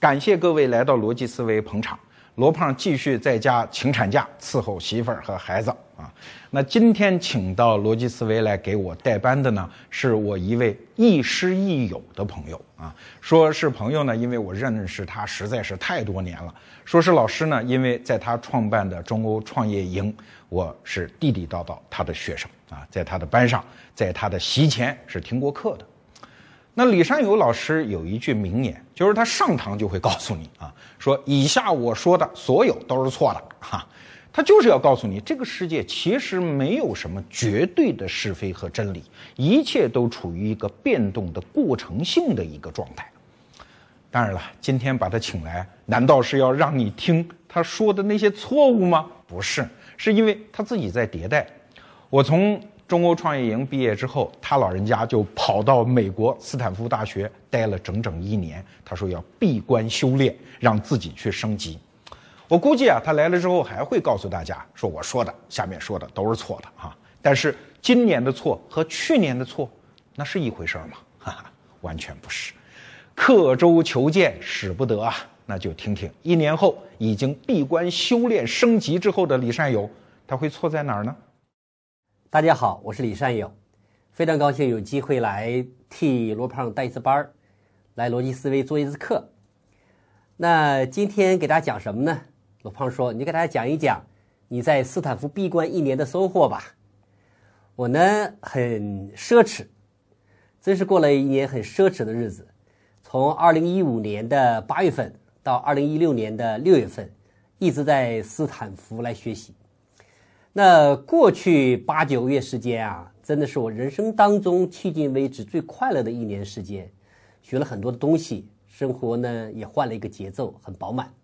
感谢各位来到逻辑思维捧场。罗胖继续在家请产假伺候媳妇儿和孩子啊。那今天请到逻辑思维来给我代班的呢，是我一位亦师亦友的朋友啊。说是朋友呢，因为我认识他实在是太多年了；说是老师呢，因为在他创办的中欧创业营，我是地地道道他的学生啊，在他的班上，在他的席前是听过课的。那李善友老师有一句名言，就是他上堂就会告诉你啊，说以下我说的所有都是错的哈，他就是要告诉你，这个世界其实没有什么绝对的是非和真理，一切都处于一个变动的过程性的一个状态。当然了，今天把他请来，难道是要让你听他说的那些错误吗？不是，是因为他自己在迭代。我从。中欧创业营毕业之后，他老人家就跑到美国斯坦福大学待了整整一年。他说要闭关修炼，让自己去升级。我估计啊，他来了之后还会告诉大家说：“我说的下面说的都是错的啊。”但是今年的错和去年的错，那是一回事吗？哈哈，完全不是。刻舟求剑使不得啊！那就听听一年后已经闭关修炼升级之后的李善友，他会错在哪儿呢？大家好，我是李善友，非常高兴有机会来替罗胖带一次班儿，来逻辑思维做一次课。那今天给大家讲什么呢？罗胖说：“你给大家讲一讲你在斯坦福闭关一年的收获吧。”我呢很奢侈，真是过了一年很奢侈的日子。从二零一五年的八月份到二零一六年的六月份，一直在斯坦福来学习。那过去八九个月时间啊，真的是我人生当中迄今为止最快乐的一年时间，学了很多的东西，生活呢也换了一个节奏，很饱满。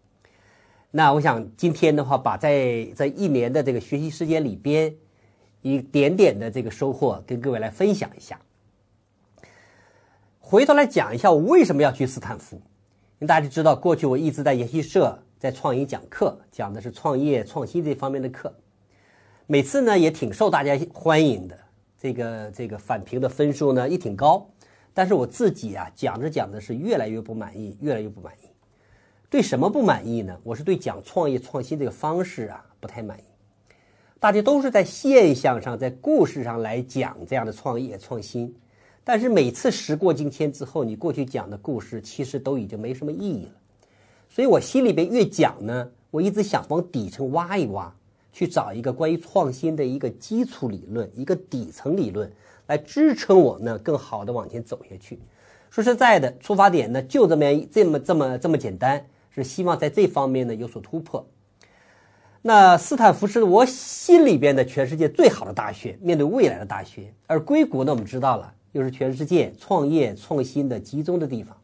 那我想今天的话，把在在一年的这个学习时间里边，一点点的这个收获跟各位来分享一下。回头来讲一下我为什么要去斯坦福，因为大家知道，过去我一直在研习社在创业讲课，讲的是创业创新这方面的课。每次呢也挺受大家欢迎的，这个这个反评的分数呢也挺高，但是我自己啊讲着讲的是越来越不满意，越来越不满意。对什么不满意呢？我是对讲创业创新这个方式啊不太满意。大家都是在现象上，在故事上来讲这样的创业创新，但是每次时过境迁之后，你过去讲的故事其实都已经没什么意义了。所以我心里边越讲呢，我一直想往底层挖一挖。去找一个关于创新的一个基础理论，一个底层理论来支撑我呢，更好的往前走下去。说实在的，出发点呢就这么这么这么这么简单，是希望在这方面呢有所突破。那斯坦福是我心里边的全世界最好的大学，面对未来的大学。而硅谷呢，我们知道了，又是全世界创业创新的集中的地方。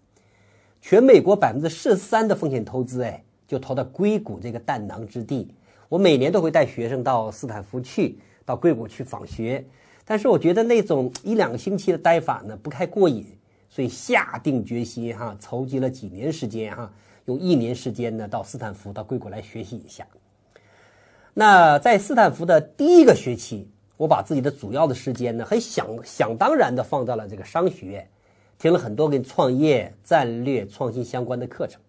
全美国百分之十三的风险投资，哎，就投到硅谷这个弹囊之地。我每年都会带学生到斯坦福去，到硅谷去访学，但是我觉得那种一两个星期的待法呢不太过瘾，所以下定决心哈，筹集了几年时间哈，用一年时间呢到斯坦福到硅谷来学习一下。那在斯坦福的第一个学期，我把自己的主要的时间呢很想想当然的放到了这个商学院，听了很多跟创业、战略、创新相关的课程，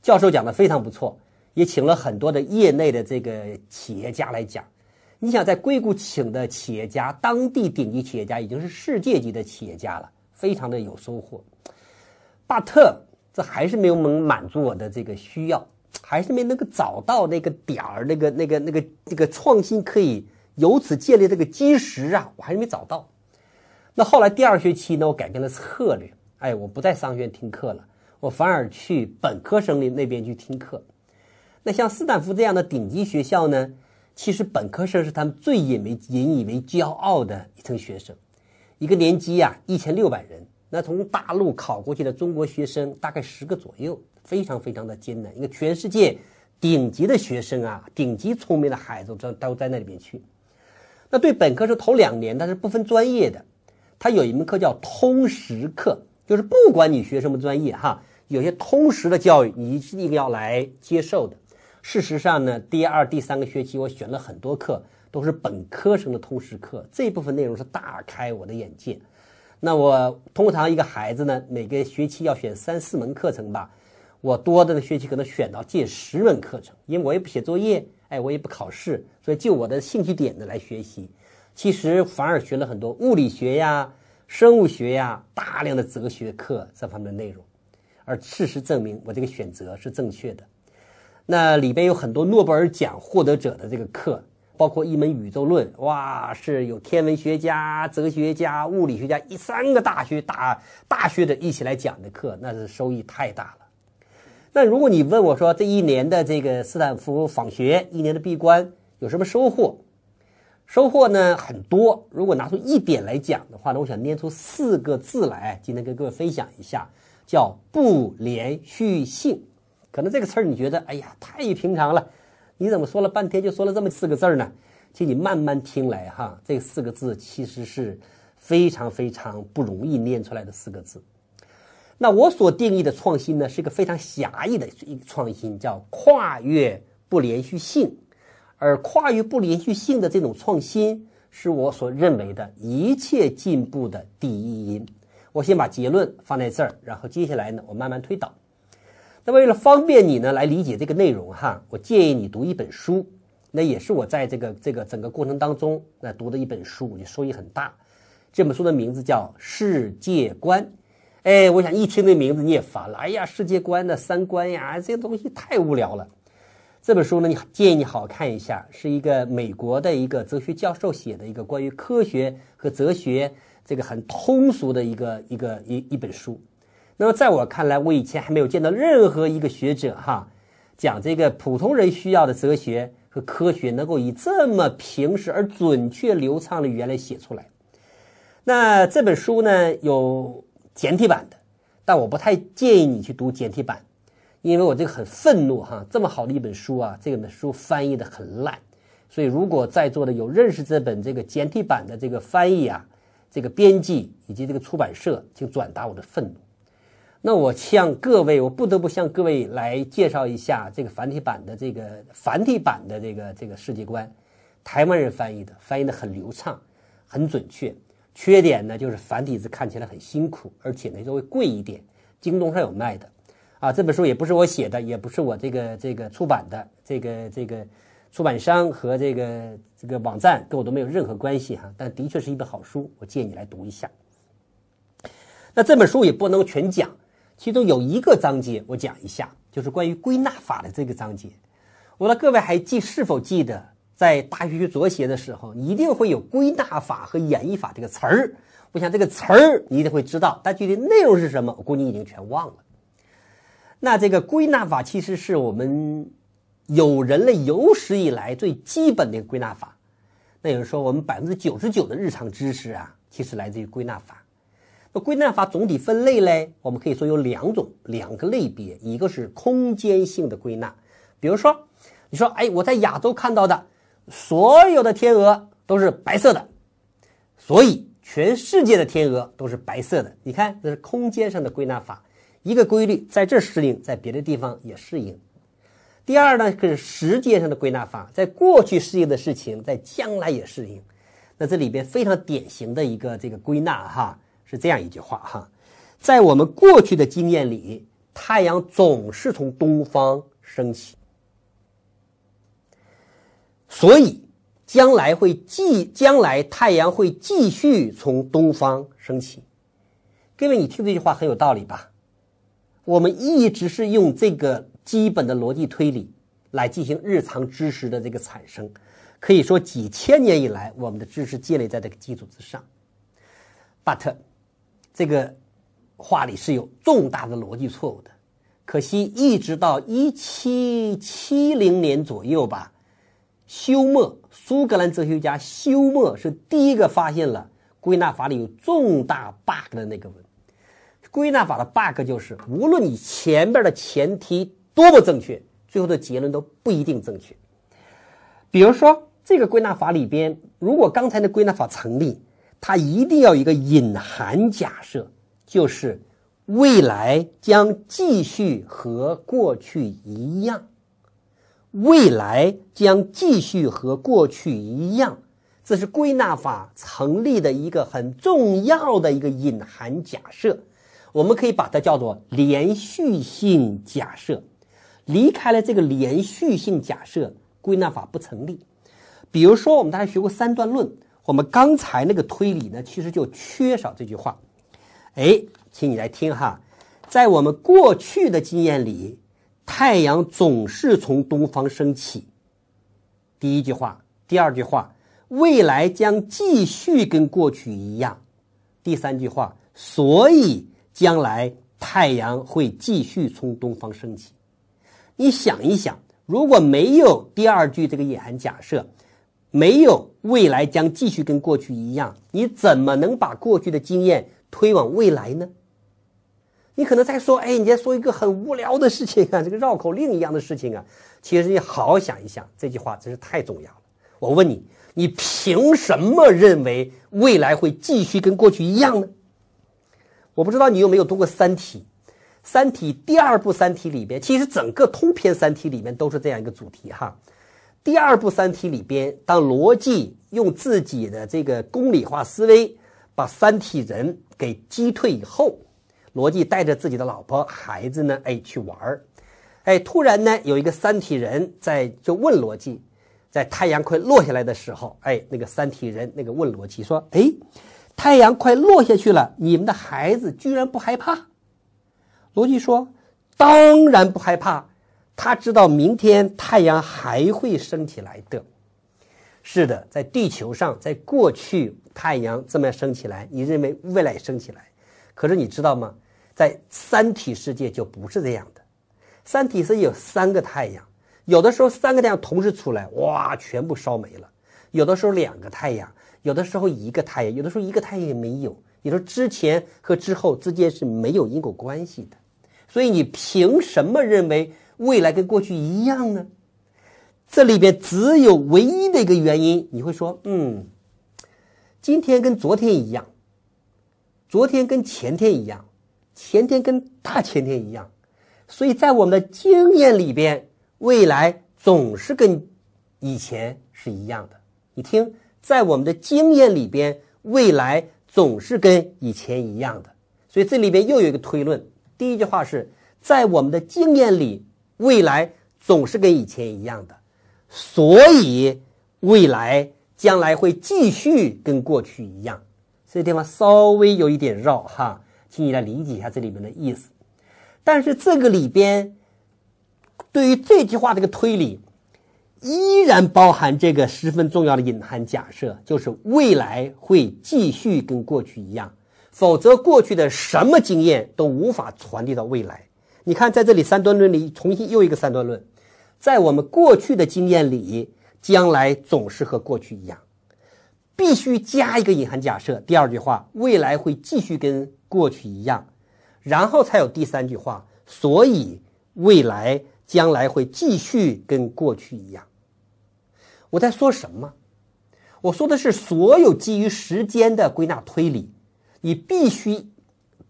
教授讲的非常不错。也请了很多的业内的这个企业家来讲，你想在硅谷请的企业家，当地顶级企业家已经是世界级的企业家了，非常的有收获。巴特这还是没有能满足我的这个需要，还是没能够找到那个点儿，那个那个那个那个创新可以由此建立这个基石啊，我还是没找到。那后来第二学期呢，我改变了策略，哎，我不在商学院听课了，我反而去本科生的那边去听课。那像斯坦福这样的顶级学校呢，其实本科生是他们最引为引以为骄傲的一层学生，一个年级呀一千六百人，那从大陆考过去的中国学生大概十个左右，非常非常的艰难。一个全世界顶级的学生啊，顶级聪明的孩子都都在那里面去。那对本科生头两年，他是不分专业的，他有一门课叫通识课，就是不管你学什么专业哈，有些通识的教育你一定要来接受的。事实上呢，第二、第三个学期我选了很多课，都是本科生的通识课。这部分内容是大开我的眼界。那我通常一个孩子呢，每个学期要选三四门课程吧。我多的学期可能选到近十门课程，因为我也不写作业，哎，我也不考试，所以就我的兴趣点的来学习。其实反而学了很多物理学呀、生物学呀、大量的哲学课这方面的内容。而事实证明，我这个选择是正确的。那里边有很多诺贝尔奖获得者的这个课，包括一门宇宙论，哇，是有天文学家、哲学家、物理学家一三个大学大大学的一起来讲的课，那是收益太大了。那如果你问我说这一年的这个斯坦福访学，一年的闭关有什么收获？收获呢很多。如果拿出一点来讲的话呢，我想念出四个字来，今天跟各位分享一下。叫不连续性，可能这个词儿你觉得哎呀太平常了，你怎么说了半天就说了这么四个字儿呢？请你慢慢听来哈，这四个字其实是非常非常不容易念出来的四个字。那我所定义的创新呢，是一个非常狭义的一个创新，叫跨越不连续性，而跨越不连续性的这种创新，是我所认为的一切进步的第一因。我先把结论放在这儿，然后接下来呢，我慢慢推导。那为了方便你呢来理解这个内容哈，我建议你读一本书，那也是我在这个这个整个过程当中那读的一本书，我就收益很大。这本书的名字叫《世界观》。哎，我想一听这名字你也烦了，哎呀，世界观的三观呀，这些东西太无聊了。这本书呢，你建议你好好看一下，是一个美国的一个哲学教授写的一个关于科学和哲学。这个很通俗的一个一个一一本书，那么在我看来，我以前还没有见到任何一个学者哈讲这个普通人需要的哲学和科学能够以这么平实而准确流畅的语言来写出来。那这本书呢有简体版的，但我不太建议你去读简体版，因为我这个很愤怒哈，这么好的一本书啊，这本书翻译的很烂，所以如果在座的有认识这本这个简体版的这个翻译啊。这个编辑以及这个出版社，请转达我的愤怒。那我向各位，我不得不向各位来介绍一下这个繁体版的这个繁体版的这个这个世界观，台湾人翻译的，翻译的很流畅，很准确。缺点呢，就是繁体字看起来很辛苦，而且呢稍微贵一点。京东上有卖的，啊，这本书也不是我写的，也不是我这个这个出版的，这个这个。出版商和这个这个网站跟我都没有任何关系哈，但的确是一本好书，我建议你来读一下。那这本书也不能全讲，其中有一个章节我讲一下，就是关于归纳法的这个章节。我的各位还记是否记得，在大学学左写的时候，一定会有归纳法和演绎法这个词儿。我想这个词儿你一定会知道，但具体内容是什么，我估计你已经全忘了。那这个归纳法其实是我们。有人类有史以来最基本的归纳法，那有人说我们百分之九十九的日常知识啊，其实来自于归纳法。归纳法总体分类嘞，我们可以说有两种，两个类别，一个是空间性的归纳，比如说，你说，哎，我在亚洲看到的所有的天鹅都是白色的，所以全世界的天鹅都是白色的。你看，这是空间上的归纳法，一个规律在这适应，在别的地方也适应。第二呢，是时间上的归纳法，在过去适应的事情，在将来也适应。那这里边非常典型的一个这个归纳哈，是这样一句话哈，在我们过去的经验里，太阳总是从东方升起，所以将来会继将来太阳会继续从东方升起。各位，你听这句话很有道理吧？我们一直是用这个。基本的逻辑推理来进行日常知识的这个产生，可以说几千年以来，我们的知识建立在这个基础之上。But，这个话里是有重大的逻辑错误的。可惜，一直到一七七零年左右吧，休谟，苏格兰哲学家休谟是第一个发现了归纳法里有重大 bug 的那个人。归纳法的 bug 就是，无论你前边的前提。多么正确，最后的结论都不一定正确。比如说，这个归纳法里边，如果刚才的归纳法成立，它一定要有一个隐含假设，就是未来将继续和过去一样。未来将继续和过去一样，这是归纳法成立的一个很重要的一个隐含假设。我们可以把它叫做连续性假设。离开了这个连续性假设，归纳法不成立。比如说，我们大家学过三段论，我们刚才那个推理呢，其实就缺少这句话。哎，请你来听哈，在我们过去的经验里，太阳总是从东方升起。第一句话，第二句话，未来将继续跟过去一样。第三句话，所以将来太阳会继续从东方升起。你想一想，如果没有第二句这个隐含假设，没有未来将继续跟过去一样，你怎么能把过去的经验推往未来呢？你可能在说，哎，你在说一个很无聊的事情啊，这个绕口令一样的事情啊。其实你好好想一想，这句话真是太重要了。我问你，你凭什么认为未来会继续跟过去一样呢？我不知道你有没有读过《三体》。《三体》第二部《三体》里边，其实整个通篇《三体》里面都是这样一个主题哈。第二部《三体》里边，当罗辑用自己的这个公理化思维把三体人给击退以后，罗辑带着自己的老婆孩子呢，哎，去玩儿，哎，突然呢，有一个三体人在就问罗辑，在太阳快落下来的时候，哎，那个三体人那个问罗辑说，哎，太阳快落下去了，你们的孩子居然不害怕？罗辑说：“当然不害怕，他知道明天太阳还会升起来的。是的，在地球上，在过去太阳这么样升起来，你认为未来升起来？可是你知道吗？在三体世界就不是这样的。三体世界有三个太阳，有的时候三个太阳同时出来，哇，全部烧没了；有的时候两个太阳，有的时候一个太阳，有的时候一个太阳也没有。你说之前和之后之间是没有因果关系的。”所以你凭什么认为未来跟过去一样呢？这里边只有唯一的一个原因，你会说，嗯，今天跟昨天一样，昨天跟前天一样，前天跟大前天一样，所以在我们的经验里边，未来总是跟以前是一样的。你听，在我们的经验里边，未来总是跟以前一样的，所以这里边又有一个推论。第一句话是在我们的经验里，未来总是跟以前一样的，所以未来将来会继续跟过去一样。这地方稍微有一点绕哈，请你来理解一下这里面的意思。但是这个里边对于这句话这个推理，依然包含这个十分重要的隐含假设，就是未来会继续跟过去一样。否则，过去的什么经验都无法传递到未来。你看，在这里三段论里，重新又一个三段论，在我们过去的经验里，将来总是和过去一样，必须加一个隐含假设。第二句话，未来会继续跟过去一样，然后才有第三句话，所以未来将来会继续跟过去一样。我在说什么？我说的是所有基于时间的归纳推理。你必须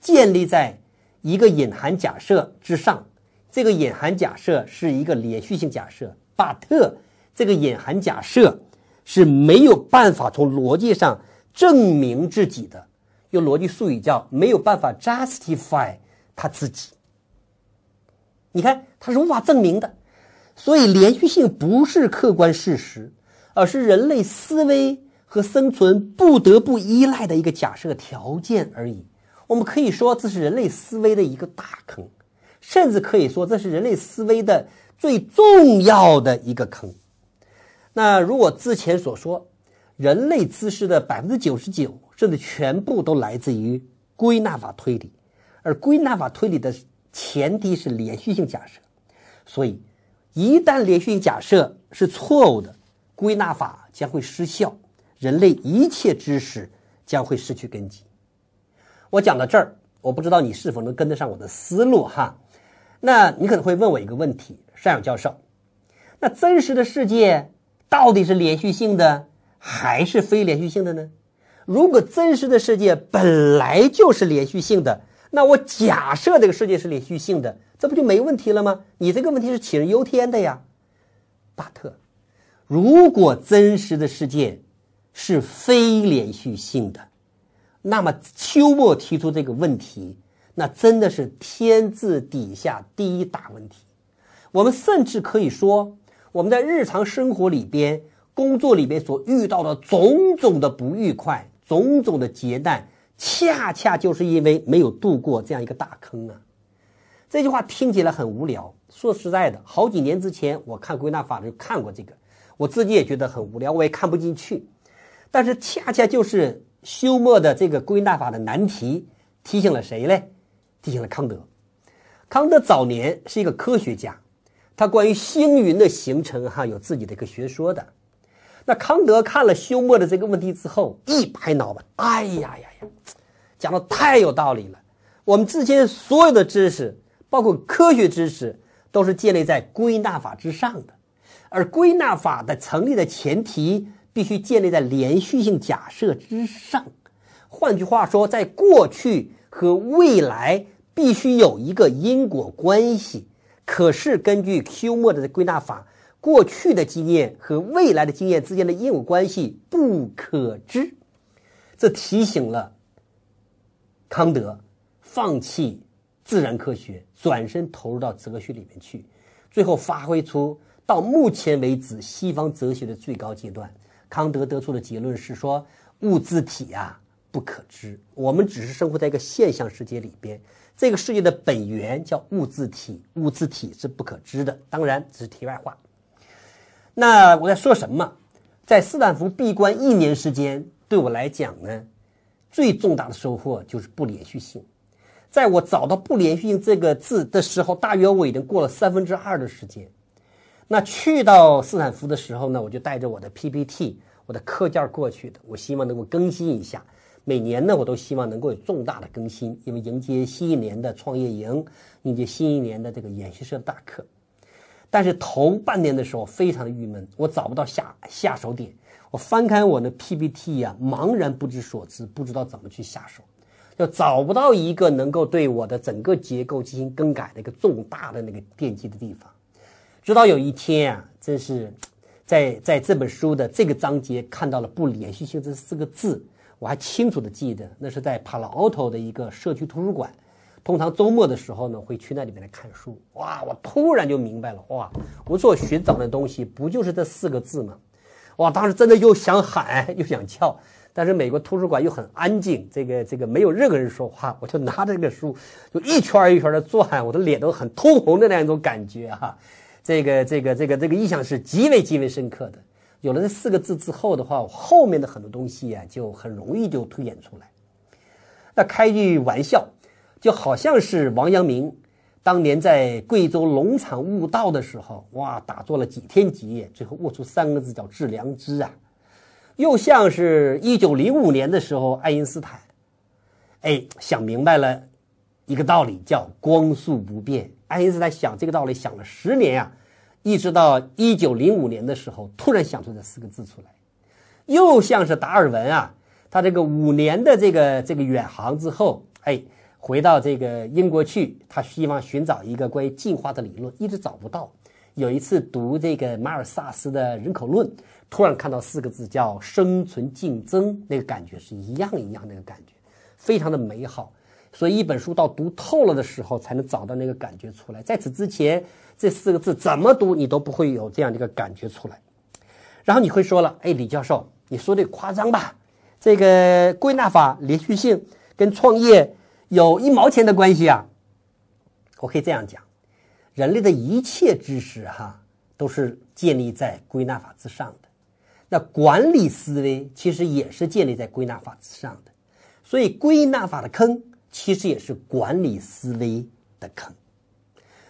建立在一个隐含假设之上，这个隐含假设是一个连续性假设。巴特这个隐含假设是没有办法从逻辑上证明自己的，用逻辑术语叫没有办法 justify 他自己。你看，他是无法证明的，所以连续性不是客观事实，而是人类思维。和生存不得不依赖的一个假设条件而已。我们可以说这是人类思维的一个大坑，甚至可以说这是人类思维的最重要的一个坑。那如果之前所说，人类知识的百分之九十九甚至全部都来自于归纳法推理，而归纳法推理的前提是连续性假设，所以一旦连续性假设是错误的，归纳法将会失效。人类一切知识将会失去根基。我讲到这儿，我不知道你是否能跟得上我的思路哈。那你可能会问我一个问题，单勇教授，那真实的世界到底是连续性的还是非连续性的呢？如果真实的世界本来就是连续性的，那我假设这个世界是连续性的，这不就没问题了吗？你这个问题是杞人忧天的呀，巴特。如果真实的世界，是非连续性的，那么秋末提出这个问题，那真的是天字底下第一大问题。我们甚至可以说，我们在日常生活里边、工作里边所遇到的种种的不愉快、种种的劫难，恰恰就是因为没有度过这样一个大坑啊。这句话听起来很无聊。说实在的，好几年之前我看归纳法就看过这个，我自己也觉得很无聊，我也看不进去。但是恰恰就是休谟的这个归纳法的难题，提醒了谁嘞？提醒了康德。康德早年是一个科学家，他关于星云的形成哈有自己的一个学说的。那康德看了休谟的这个问题之后，一拍脑门，哎呀呀呀，讲的太有道理了。我们之前所有的知识。包括科学知识都是建立在归纳法之上的，而归纳法的成立的前提必须建立在连续性假设之上。换句话说，在过去和未来必须有一个因果关系。可是根据休谟的归纳法，过去的经验和未来的经验之间的因果关系不可知，这提醒了康德放弃。自然科学转身投入到哲学里面去，最后发挥出到目前为止西方哲学的最高阶段。康德得出的结论是说，物自体啊不可知，我们只是生活在一个现象世界里边，这个世界的本源叫物自体，物自体是不可知的。当然，这是题外话。那我在说什么？在斯坦福闭关一年时间，对我来讲呢，最重大的收获就是不连续性。在我找到“不连续性”这个字的时候，大约我已经过了三分之二的时间。那去到斯坦福的时候呢，我就带着我的 PPT、我的课件过去的。我希望能够更新一下。每年呢，我都希望能够有重大的更新，因为迎接新一年的创业营，迎接新一年的这个研习社大课。但是头半年的时候非常的郁闷，我找不到下下手点。我翻开我的 PPT 呀，茫然不知所知，不知道怎么去下手。就找不到一个能够对我的整个结构进行更改的一个重大的那个奠基的地方。直到有一天啊，真是在在这本书的这个章节看到了“不连续性”这四个字，我还清楚的记得，那是在帕劳奥托的一个社区图书馆。通常周末的时候呢，会去那里面来看书。哇，我突然就明白了，哇，我所寻找的东西不就是这四个字吗？哇，当时真的又想喊又想叫。但是美国图书馆又很安静，这个这个没有任何人说话，我就拿着这个书就一圈一圈的转，我的脸都很通红的那样一种感觉哈，这个这个这个这个印象是极为极为深刻的。有了这四个字之后的话，后面的很多东西呀就很容易就推演出来。那开句玩笑，就好像是王阳明当年在贵州农场悟道的时候，哇，打坐了几天几夜，最后悟出三个字叫致良知啊。又像是一九零五年的时候，爱因斯坦，哎，想明白了一个道理，叫光速不变。爱因斯坦想这个道理想了十年呀，一直到一九零五年的时候，突然想出这四个字出来。又像是达尔文啊，他这个五年的这个这个远航之后，哎，回到这个英国去，他希望寻找一个关于进化的理论，一直找不到。有一次读这个马尔萨斯的人口论。突然看到四个字叫“生存竞争”，那个感觉是一样一样，那个感觉非常的美好。所以一本书到读透了的时候，才能找到那个感觉出来。在此之前，这四个字怎么读你都不会有这样的一个感觉出来。然后你会说了：“哎，李教授，你说的夸张吧？这个归纳法连续性跟创业有一毛钱的关系啊？”我可以这样讲：人类的一切知识哈，都是建立在归纳法之上的。那管理思维其实也是建立在归纳法之上的，所以归纳法的坑其实也是管理思维的坑。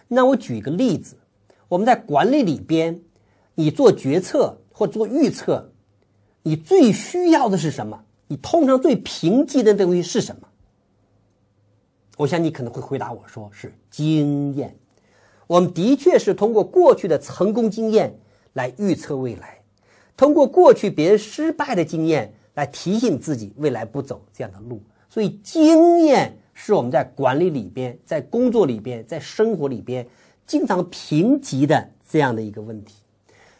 那我举一个例子，我们在管理里边，你做决策或做预测，你最需要的是什么？你通常最凭借的东西是什么？我想你可能会回答我说是经验。我们的确是通过过去的成功经验来预测未来。通过过去别人失败的经验来提醒自己未来不走这样的路，所以经验是我们在管理里边、在工作里边、在生活里边经常评级的这样的一个问题。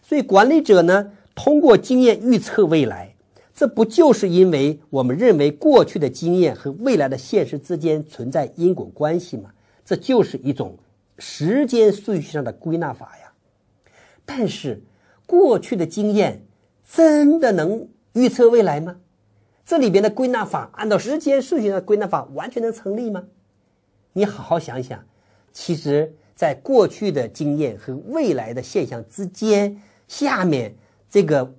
所以管理者呢，通过经验预测未来，这不就是因为我们认为过去的经验和未来的现实之间存在因果关系吗？这就是一种时间顺序上的归纳法呀。但是，过去的经验真的能预测未来吗？这里边的归纳法按照时间顺序的归纳法完全能成立吗？你好好想想，其实，在过去的经验和未来的现象之间，下面这个。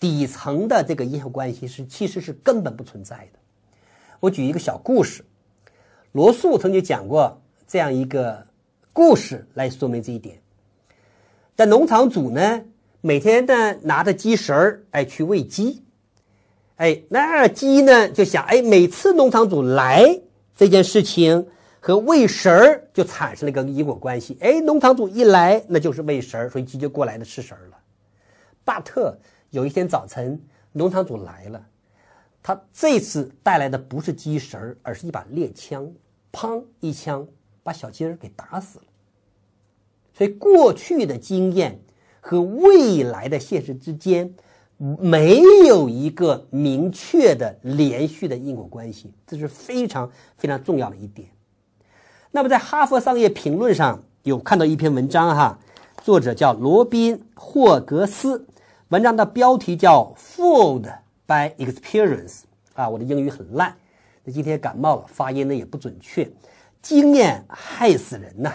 底层的这个因果关系是其实是根本不存在的。我举一个小故事，罗素曾经讲过这样一个故事来说明这一点。在农场主呢，每天呢拿着鸡食儿哎去喂鸡，哎那鸡呢就想哎每次农场主来这件事情和喂食儿就产生了一个因果关系，哎农场主一来那就是喂食儿，所以鸡就过来的吃食儿了。巴特。有一天早晨，农场主来了，他这次带来的不是鸡食儿，而是一把猎枪，砰一枪把小鸡儿给打死了。所以，过去的经验和未来的现实之间没有一个明确的连续的因果关系，这是非常非常重要的一点。那么，在《哈佛商业评论》上有看到一篇文章，哈，作者叫罗宾霍格斯。文章的标题叫 “Fooled by Experience”，啊，我的英语很烂，那今天感冒了，发音呢也不准确。经验害死人呐！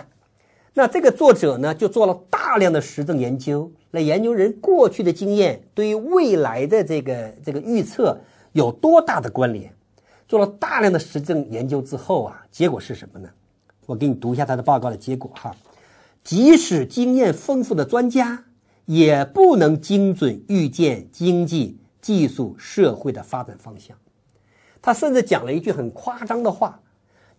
那这个作者呢，就做了大量的实证研究，来研究人过去的经验对于未来的这个这个预测有多大的关联。做了大量的实证研究之后啊，结果是什么呢？我给你读一下他的报告的结果哈。即使经验丰富的专家。也不能精准预见经济、技术、社会的发展方向。他甚至讲了一句很夸张的话：“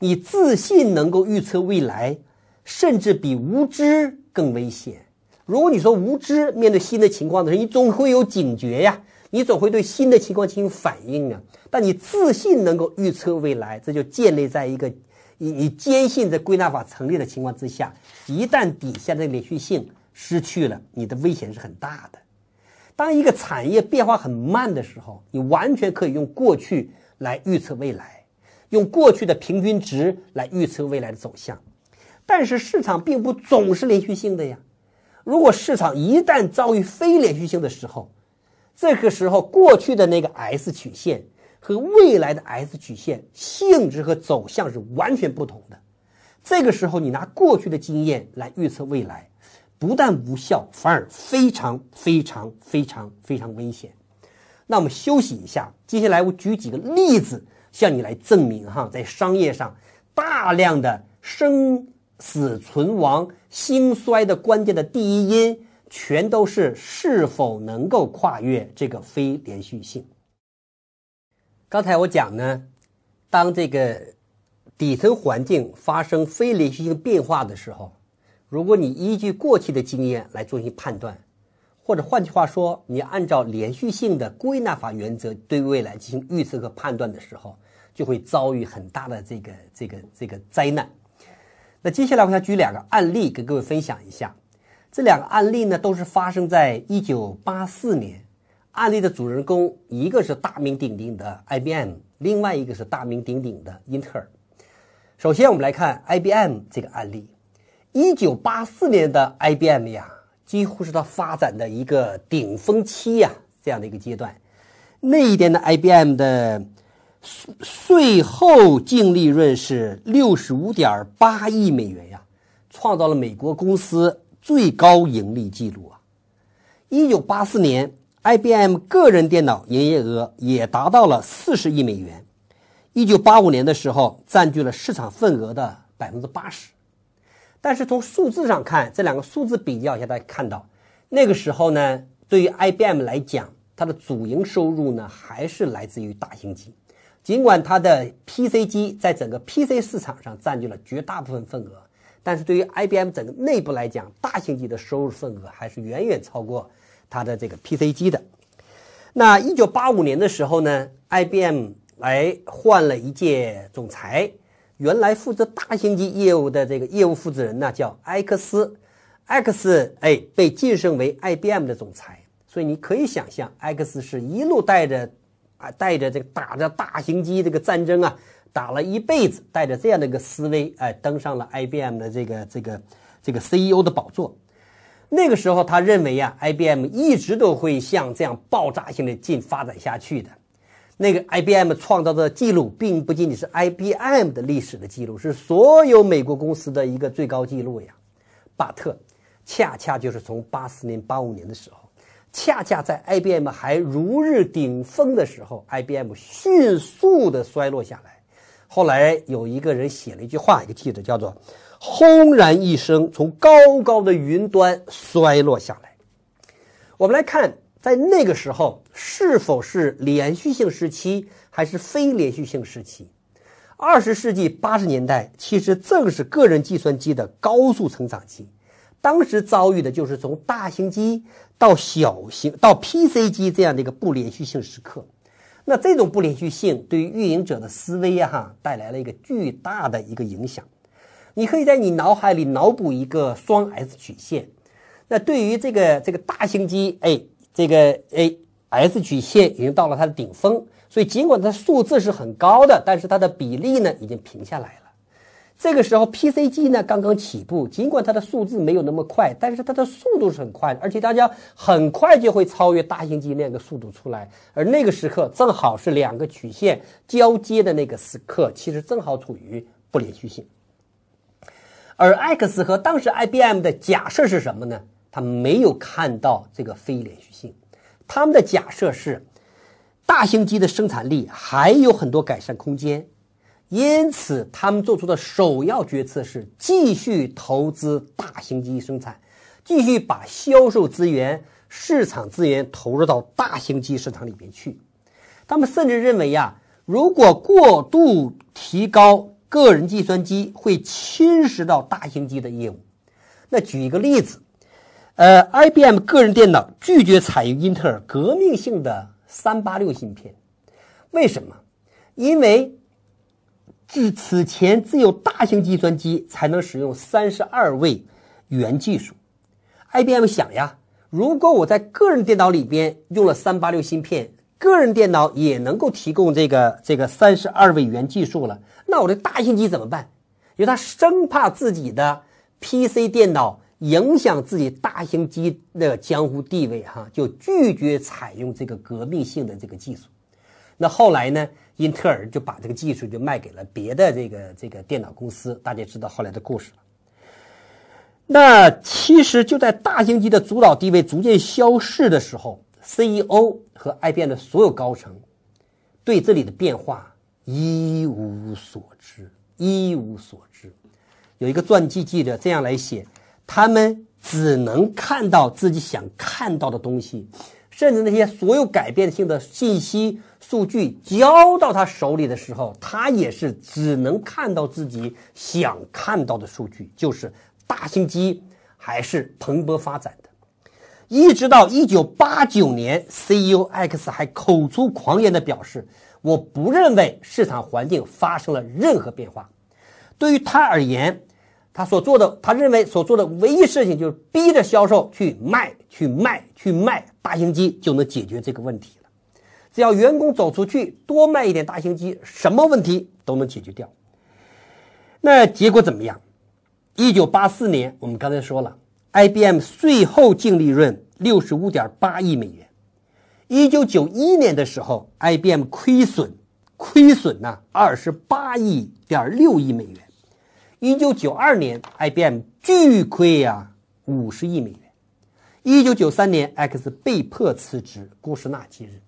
你自信能够预测未来，甚至比无知更危险。如果你说无知，面对新的情况的时候，你总会有警觉呀，你总会对新的情况进行反应啊。但你自信能够预测未来，这就建立在一个你你坚信这归纳法成立的情况之下。一旦底下的连续性。”失去了，你的危险是很大的。当一个产业变化很慢的时候，你完全可以用过去来预测未来，用过去的平均值来预测未来的走向。但是市场并不总是连续性的呀。如果市场一旦遭遇非连续性的时候，这个时候过去的那个 S 曲线和未来的 S 曲线性质和走向是完全不同的。这个时候，你拿过去的经验来预测未来。不但无效，反而非常非常非常非常危险。那我们休息一下，接下来我举几个例子向你来证明哈，在商业上大量的生死存亡、兴衰的关键的第一因，全都是是否能够跨越这个非连续性。刚才我讲呢，当这个底层环境发生非连续性变化的时候。如果你依据过去的经验来进行判断，或者换句话说，你按照连续性的归纳法原则对未来进行预测和判断的时候，就会遭遇很大的这个这个这个灾难。那接下来我想举两个案例跟各位分享一下。这两个案例呢，都是发生在一九八四年。案例的主人公一个是大名鼎鼎的 IBM，另外一个是大名鼎鼎的英特尔。首先，我们来看 IBM 这个案例。一九八四年的 IBM 呀，几乎是它发展的一个顶峰期呀，这样的一个阶段。那一年的 IBM 的税后净利润是六十五点八亿美元呀，创造了美国公司最高盈利记录啊。一九八四年，IBM 个人电脑营业额也达到了四十亿美元。一九八五年的时候，占据了市场份额的百分之八十。但是从数字上看，这两个数字比较一下，大家看到，那个时候呢，对于 IBM 来讲，它的主营收入呢还是来自于大型机，尽管它的 PC 机在整个 PC 市场上占据了绝大部分份额，但是对于 IBM 整个内部来讲，大型机的收入份额还是远远超过它的这个 PC 机的。那一九八五年的时候呢，IBM 来换了一届总裁。原来负责大型机业务的这个业务负责人呢，叫埃克斯，埃克斯哎被晋升为 IBM 的总裁。所以你可以想象，埃克斯是一路带着啊，带着这个打着大型机这个战争啊，打了一辈子，带着这样的一个思维，哎，登上了 IBM 的这个这个这个 CEO 的宝座。那个时候，他认为呀，IBM 一直都会像这样爆炸性的进发展下去的。那个 IBM 创造的记录，并不仅仅是 IBM 的历史的记录，是所有美国公司的一个最高记录呀。巴特，恰恰就是从八四年、八五年的时候，恰恰在 IBM 还如日顶峰的时候，IBM 迅速的衰落下来。后来有一个人写了一句话，一个记者叫做。轰然一声，从高高的云端摔落下来。我们来看，在那个时候是否是连续性时期，还是非连续性时期？二十世纪八十年代，其实正是个人计算机的高速成长期。当时遭遇的就是从大型机到小型到 PC 机这样的一个不连续性时刻。那这种不连续性对于运营者的思维呀，哈，带来了一个巨大的一个影响。你可以在你脑海里脑补一个双 S 曲线，那对于这个这个大型机，哎，这个哎 S 曲线已经到了它的顶峰，所以尽管它数字是很高的，但是它的比例呢已经平下来了。这个时候 PC 机呢刚刚起步，尽管它的数字没有那么快，但是它的速度是很快的，而且大家很快就会超越大型机那个速度出来。而那个时刻正好是两个曲线交接的那个时刻，其实正好处于不连续性。而 X 和当时 IBM 的假设是什么呢？他没有看到这个非连续性，他们的假设是大型机的生产力还有很多改善空间，因此他们做出的首要决策是继续投资大型机生产，继续把销售资源、市场资源投入到大型机市场里边去。他们甚至认为呀，如果过度提高。个人计算机会侵蚀到大型机的业务。那举一个例子，呃，IBM 个人电脑拒绝采用英特尔革命性的三八六芯片，为什么？因为至此前只有大型计算机才能使用三十二位元技术。IBM 想呀，如果我在个人电脑里边用了三八六芯片，个人电脑也能够提供这个这个三十二位元技术了。那我的大型机怎么办？因为他生怕自己的 PC 电脑影响自己大型机的江湖地位，哈，就拒绝采用这个革命性的这个技术。那后来呢，英特尔就把这个技术就卖给了别的这个这个电脑公司，大家知道后来的故事了。那其实就在大型机的主导地位逐渐消逝的时候，CEO 和 IBM 的所有高层对这里的变化。一无所知，一无所知。有一个传记记者这样来写：他们只能看到自己想看到的东西，甚至那些所有改变性的信息、数据交到他手里的时候，他也是只能看到自己想看到的数据，就是大型机还是蓬勃发展的。一直到一九八九年，CEO X 还口出狂言的表示。我不认为市场环境发生了任何变化。对于他而言，他所做的，他认为所做的唯一事情就是逼着销售去卖、去卖、去卖大型机，就能解决这个问题了。只要员工走出去多卖一点大型机，什么问题都能解决掉。那结果怎么样？一九八四年，我们刚才说了，IBM 税后净利润六十五点八亿美元。一九九一年的时候，IBM 亏损，亏损呢二十八亿点六亿美元。一九九二年，IBM 巨亏呀五十亿美元。一九九三年，X 被迫辞职，古什纳吉日。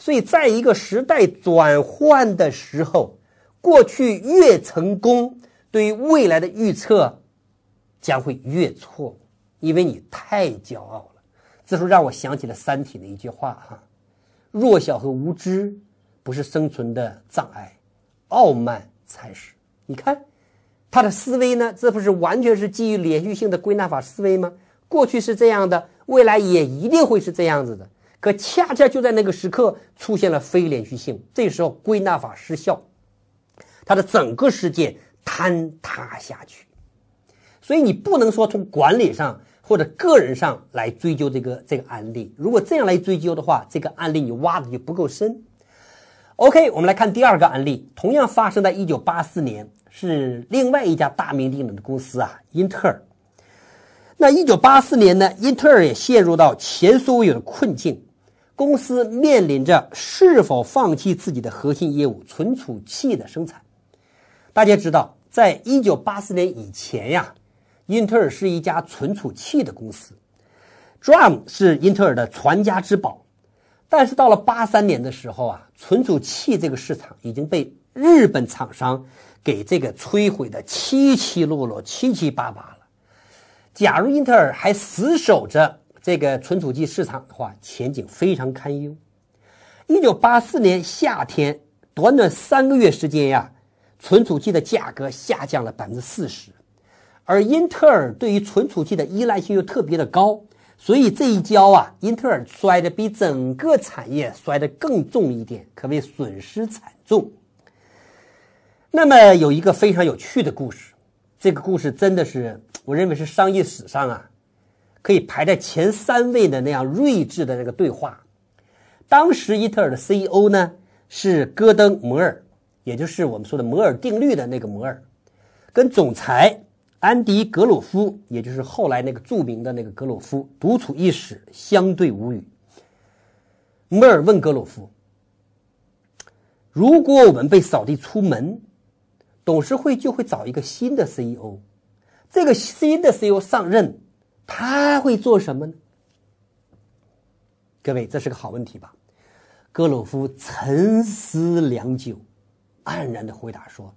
所以，在一个时代转换的时候，过去越成功，对于未来的预测将会越错，因为你太骄傲了。这时候让我想起了《三体》的一句话哈：“弱小和无知不是生存的障碍，傲慢才是。”你看，他的思维呢，这不是完全是基于连续性的归纳法思维吗？过去是这样的，未来也一定会是这样子的。可恰恰就在那个时刻出现了非连续性，这时候归纳法失效，他的整个世界坍塌下去。所以你不能说从管理上。或者个人上来追究这个这个案例。如果这样来追究的话，这个案例你挖的就不够深。OK，我们来看第二个案例，同样发生在一九八四年，是另外一家大名鼎鼎的公司啊，英特尔。那一九八四年呢，英特尔也陷入到前所未有的困境，公司面临着是否放弃自己的核心业务——存储器的生产。大家知道，在一九八四年以前呀，英特尔是一家存储器的公司，DRAM 是英特尔的传家之宝。但是到了八三年的时候啊，存储器这个市场已经被日本厂商给这个摧毁的七七落落、七七八八了。假如英特尔还死守着这个存储器市场的话，前景非常堪忧。一九八四年夏天，短短三个月时间呀，存储器的价格下降了百分之四十，而英特尔对于存储器的依赖性又特别的高，所以这一跤啊，英特尔摔得比整个产业摔得更重一点，可谓损失惨重。那么有一个非常有趣的故事，这个故事真的是。我认为是商业史上啊，可以排在前三位的那样睿智的那个对话。当时英特尔的 CEO 呢是戈登·摩尔，也就是我们说的摩尔定律的那个摩尔，跟总裁安迪·格鲁夫，也就是后来那个著名的那个格鲁夫独处一室，相对无语。摩尔问格鲁夫：“如果我们被扫地出门，董事会就会找一个新的 CEO。”这个新的 CEO 上任，他会做什么呢？各位，这是个好问题吧？格鲁夫沉思良久，黯然的回答说：“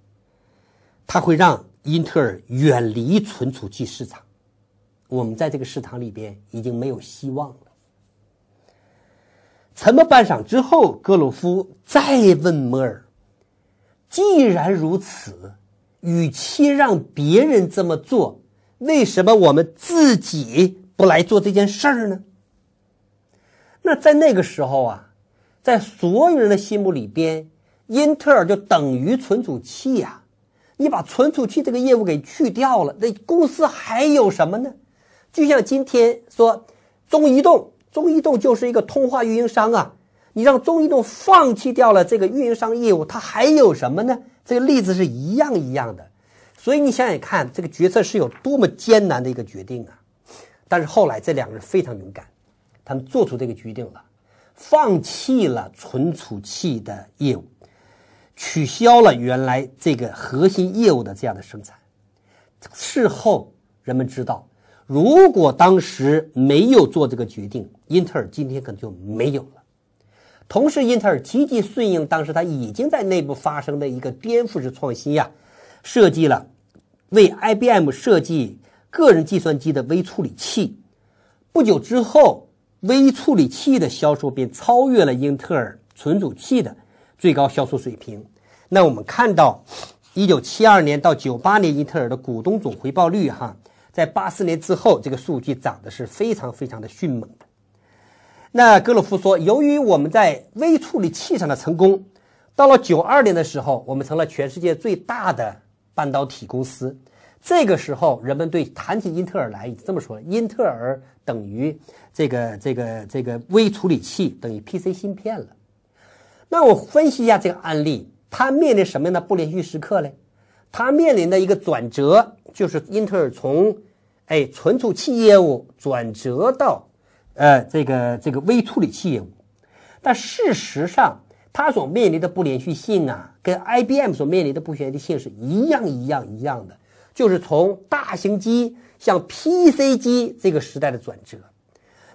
他会让英特尔远离存储器市场。我们在这个市场里边已经没有希望了。”沉默半晌之后，格鲁夫再问摩尔：“既然如此。”与其让别人这么做，为什么我们自己不来做这件事儿呢？那在那个时候啊，在所有人的心目里边，英特尔就等于存储器呀。你把存储器这个业务给去掉了，那公司还有什么呢？就像今天说中移动，中移动就是一个通话运营商啊。你让中移动放弃掉了这个运营商业务，它还有什么呢？这个例子是一样一样的，所以你想想看，这个决策是有多么艰难的一个决定啊！但是后来这两个人非常勇敢，他们做出这个决定了，放弃了存储器的业务，取消了原来这个核心业务的这样的生产。事后人们知道，如果当时没有做这个决定，英特尔今天可能就没有了。同时，英特尔积极顺应当时它已经在内部发生的一个颠覆式创新呀，设计了为 IBM 设计个人计算机的微处理器。不久之后，微处理器的销售便超越了英特尔存储器的最高销售水平。那我们看到，一九七二年到九八年，英特尔的股东总回报率哈，在八四年之后，这个数据涨的是非常非常的迅猛的。那格鲁夫说：“由于我们在微处理器上的成功，到了九二年的时候，我们成了全世界最大的半导体公司。这个时候，人们对谈起英特尔来已经这么说了：英特尔等于这个这个这个微处理器等于 PC 芯片了。那我分析一下这个案例，它面临什么样的不连续时刻呢？它面临的一个转折，就是英特尔从哎存储器业务转折到。”呃，这个这个微处理器业务，但事实上，它所面临的不连续性啊，跟 IBM 所面临的不连续性是一样一样一样的，就是从大型机向 PC 机这个时代的转折。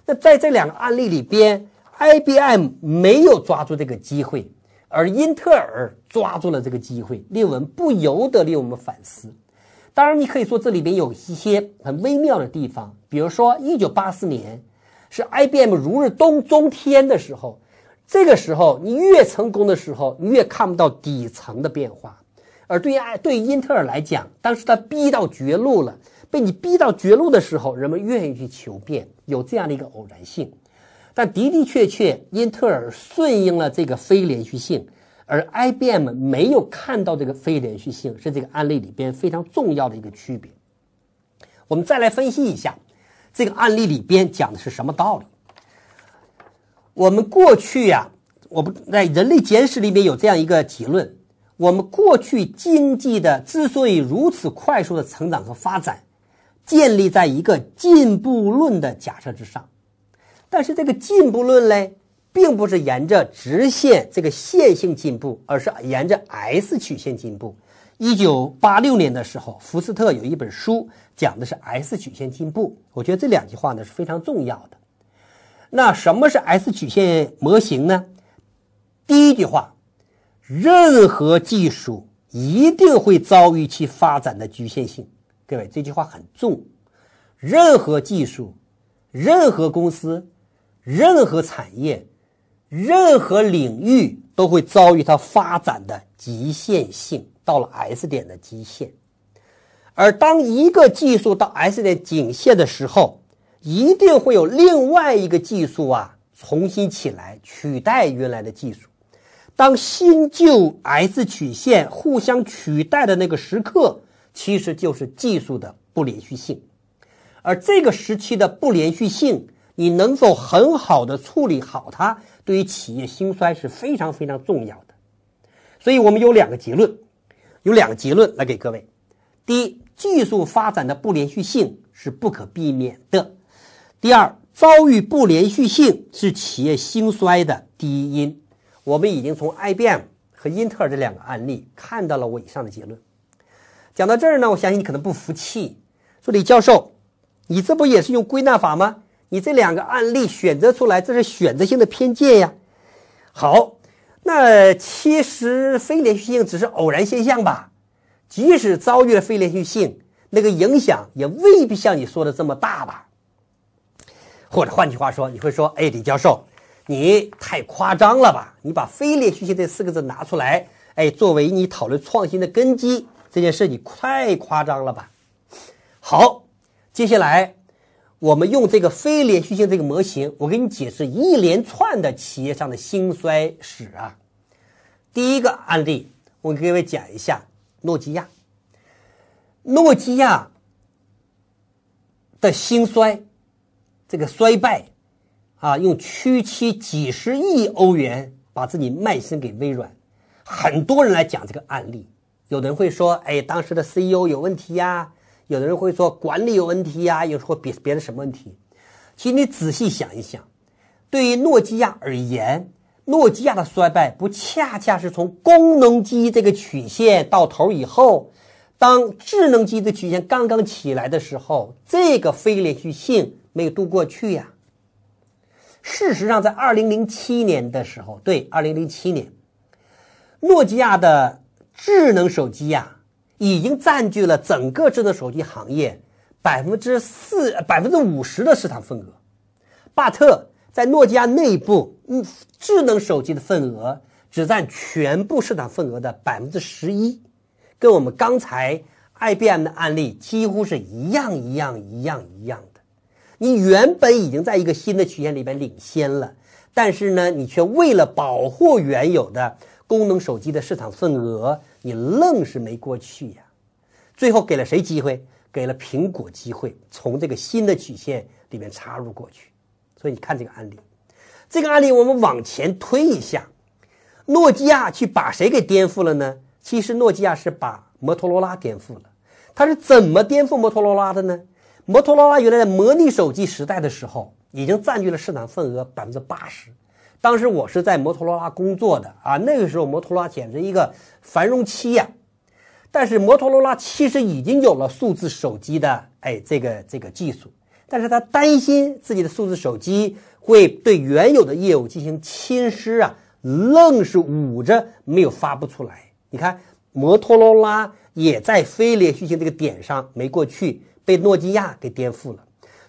那在这两个案例里边，IBM 没有抓住这个机会，而英特尔抓住了这个机会，令我们不由得令我们反思。当然，你可以说这里边有一些很微妙的地方，比如说1984年。是 IBM 如日东中天的时候，这个时候你越成功的时候，你越看不到底层的变化。而对于爱对于英特尔来讲，当时他逼到绝路了，被你逼到绝路的时候，人们愿意去求变，有这样的一个偶然性。但的的确确，英特尔顺应了这个非连续性，而 IBM 没有看到这个非连续性，是这个案例里边非常重要的一个区别。我们再来分析一下。这个案例里边讲的是什么道理。我们过去呀，我们在人类简史里面有这样一个结论：我们过去经济的之所以如此快速的成长和发展，建立在一个进步论的假设之上。但是这个进步论嘞，并不是沿着直线这个线性进步，而是沿着 S 曲线进步。一九八六年的时候，福斯特有一本书讲的是 S 曲线进步。我觉得这两句话呢是非常重要的。那什么是 S 曲线模型呢？第一句话，任何技术一定会遭遇其发展的局限性。各位，这句话很重。任何技术，任何公司。任何产业、任何领域都会遭遇它发展的极限性，到了 S 点的极限。而当一个技术到 S 点颈线的时候，一定会有另外一个技术啊重新起来取代原来的技术。当新旧 S 曲线互相取代的那个时刻，其实就是技术的不连续性。而这个时期的不连续性。你能否很好的处理好它，对于企业兴衰是非常非常重要的。所以我们有两个结论，有两个结论来给各位：第一，技术发展的不连续性是不可避免的；第二，遭遇不连续性是企业兴衰的第一因。我们已经从 IBM 和英特尔这两个案例看到了我以上的结论。讲到这儿呢，我相信你可能不服气，说李教授，你这不也是用归纳法吗？你这两个案例选择出来，这是选择性的偏见呀。好，那其实非连续性只是偶然现象吧？即使遭遇了非连续性，那个影响也未必像你说的这么大吧？或者换句话说，你会说：“哎，李教授，你太夸张了吧？你把非连续性这四个字拿出来，哎，作为你讨论创新的根基，这件事你太夸张了吧？”好，接下来。我们用这个非连续性这个模型，我给你解释一连串的企业上的兴衰史啊。第一个案例，我给各位讲一下诺基亚。诺基亚的兴衰，这个衰败啊，用区区几十亿欧元把自己卖身给微软，很多人来讲这个案例。有的人会说，哎，当时的 CEO 有问题呀。有的人会说管理有问题呀，有时候别别的什么问题？其实你仔细想一想，对于诺基亚而言，诺基亚的衰败不恰恰是从功能机这个曲线到头以后，当智能机的曲线刚刚起来的时候，这个非连续性没有度过去呀。事实上，在二零零七年的时候，对，二零零七年，诺基亚的智能手机呀。已经占据了整个智能手机行业百分之四、百分之五十的市场份额。巴特在诺基亚内部，嗯，智能手机的份额只占全部市场份额的百分之十一，跟我们刚才 IBM 的案例几乎是一样、一样、一样、一样。你原本已经在一个新的曲线里边领先了，但是呢，你却为了保护原有的功能手机的市场份额。你愣是没过去呀，最后给了谁机会？给了苹果机会，从这个新的曲线里面插入过去。所以你看这个案例，这个案例我们往前推一下，诺基亚去把谁给颠覆了呢？其实诺基亚是把摩托罗拉颠覆了。它是怎么颠覆摩托罗拉的呢？摩托罗拉原来在模拟手机时代的时候，已经占据了市场份额百分之八十。当时我是在摩托罗拉工作的啊，那个时候摩托罗拉简直一个繁荣期呀。但是摩托罗拉其实已经有了数字手机的哎这个这个技术，但是他担心自己的数字手机会对原有的业务进行侵蚀啊，愣是捂着没有发布出来。你看摩托罗拉也在非连续性这个点上没过去，被诺基亚给颠覆了。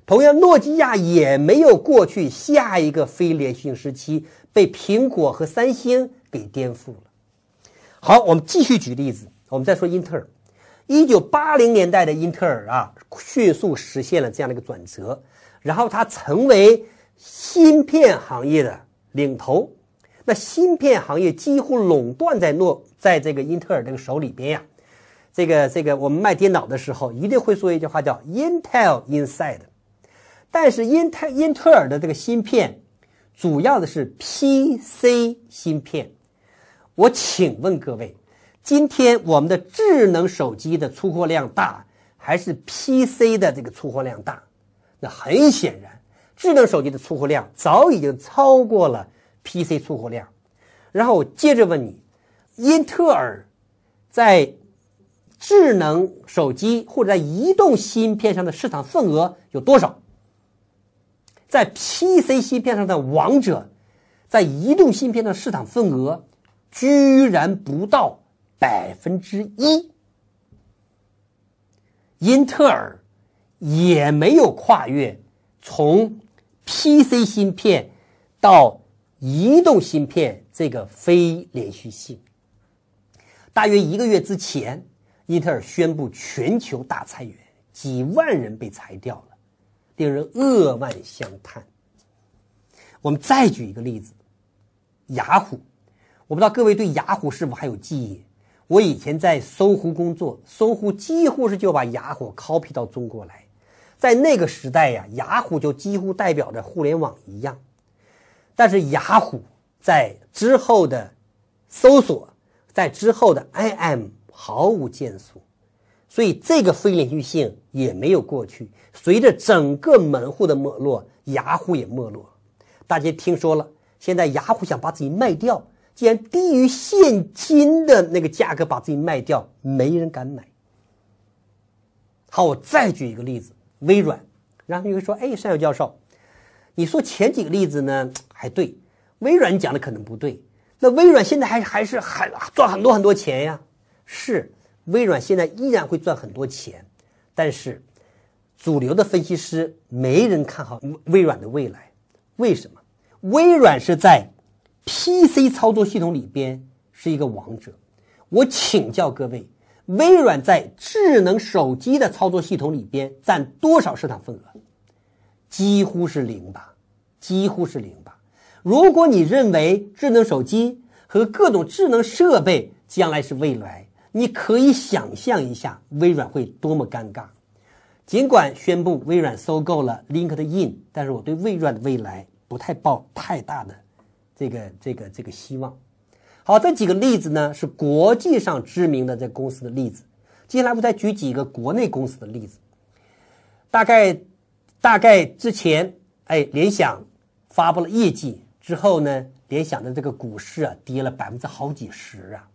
同样，诺基亚也没有过去下一个非连续性时期，被苹果和三星给颠覆了。好，我们继续举例子，我们再说英特尔。一九八零年代的英特尔啊，迅速实现了这样的一个转折，然后它成为芯片行业的领头。那芯片行业几乎垄断在诺，在这个英特尔这个手里边呀。这个这个，我们卖电脑的时候一定会说一句话，叫 “Intel Inside”。但是英特英特尔的这个芯片，主要的是 PC 芯片。我请问各位，今天我们的智能手机的出货量大，还是 PC 的这个出货量大？那很显然，智能手机的出货量早已经超过了 PC 出货量。然后我接着问你，英特尔在智能手机或者在移动芯片上的市场份额有多少？在 PC 芯片上的王者，在移动芯片的市场份额居然不到百分之一。英特尔也没有跨越从 PC 芯片到移动芯片这个非连续性。大约一个月之前，英特尔宣布全球大裁员，几万人被裁掉了，令人扼腕相叹。我们再举一个例子，雅虎，我不知道各位对雅虎是否还有记忆？我以前在搜狐工作，搜狐几乎是就把雅虎 copy 到中国来，在那个时代呀，雅虎就几乎代表着互联网一样。但是雅虎在之后的搜索，在之后的 IM 毫无建树，所以这个非连续性也没有过去。随着整个门户的没落，雅虎也没落。大家听说了，现在雅虎想把自己卖掉。既然低于现金的那个价格把自己卖掉，没人敢买。好，我再举一个例子，微软。然后你会说：“哎，山友教授，你说前几个例子呢还对，微软讲的可能不对。那微软现在还还是很赚很多很多钱呀？是，微软现在依然会赚很多钱，但是主流的分析师没人看好微软的未来。为什么？微软是在。PC 操作系统里边是一个王者，我请教各位，微软在智能手机的操作系统里边占多少市场份额？几乎是零吧，几乎是零吧。如果你认为智能手机和各种智能设备将来是未来，你可以想象一下微软会多么尴尬。尽管宣布微软收购了 LinkedIn，但是我对微软的未来不太抱太大的。这个这个这个希望，好，这几个例子呢是国际上知名的这公司的例子。接下来我再举几个国内公司的例子。大概大概之前，哎，联想发布了业绩之后呢，联想的这个股市啊跌了百分之好几十啊，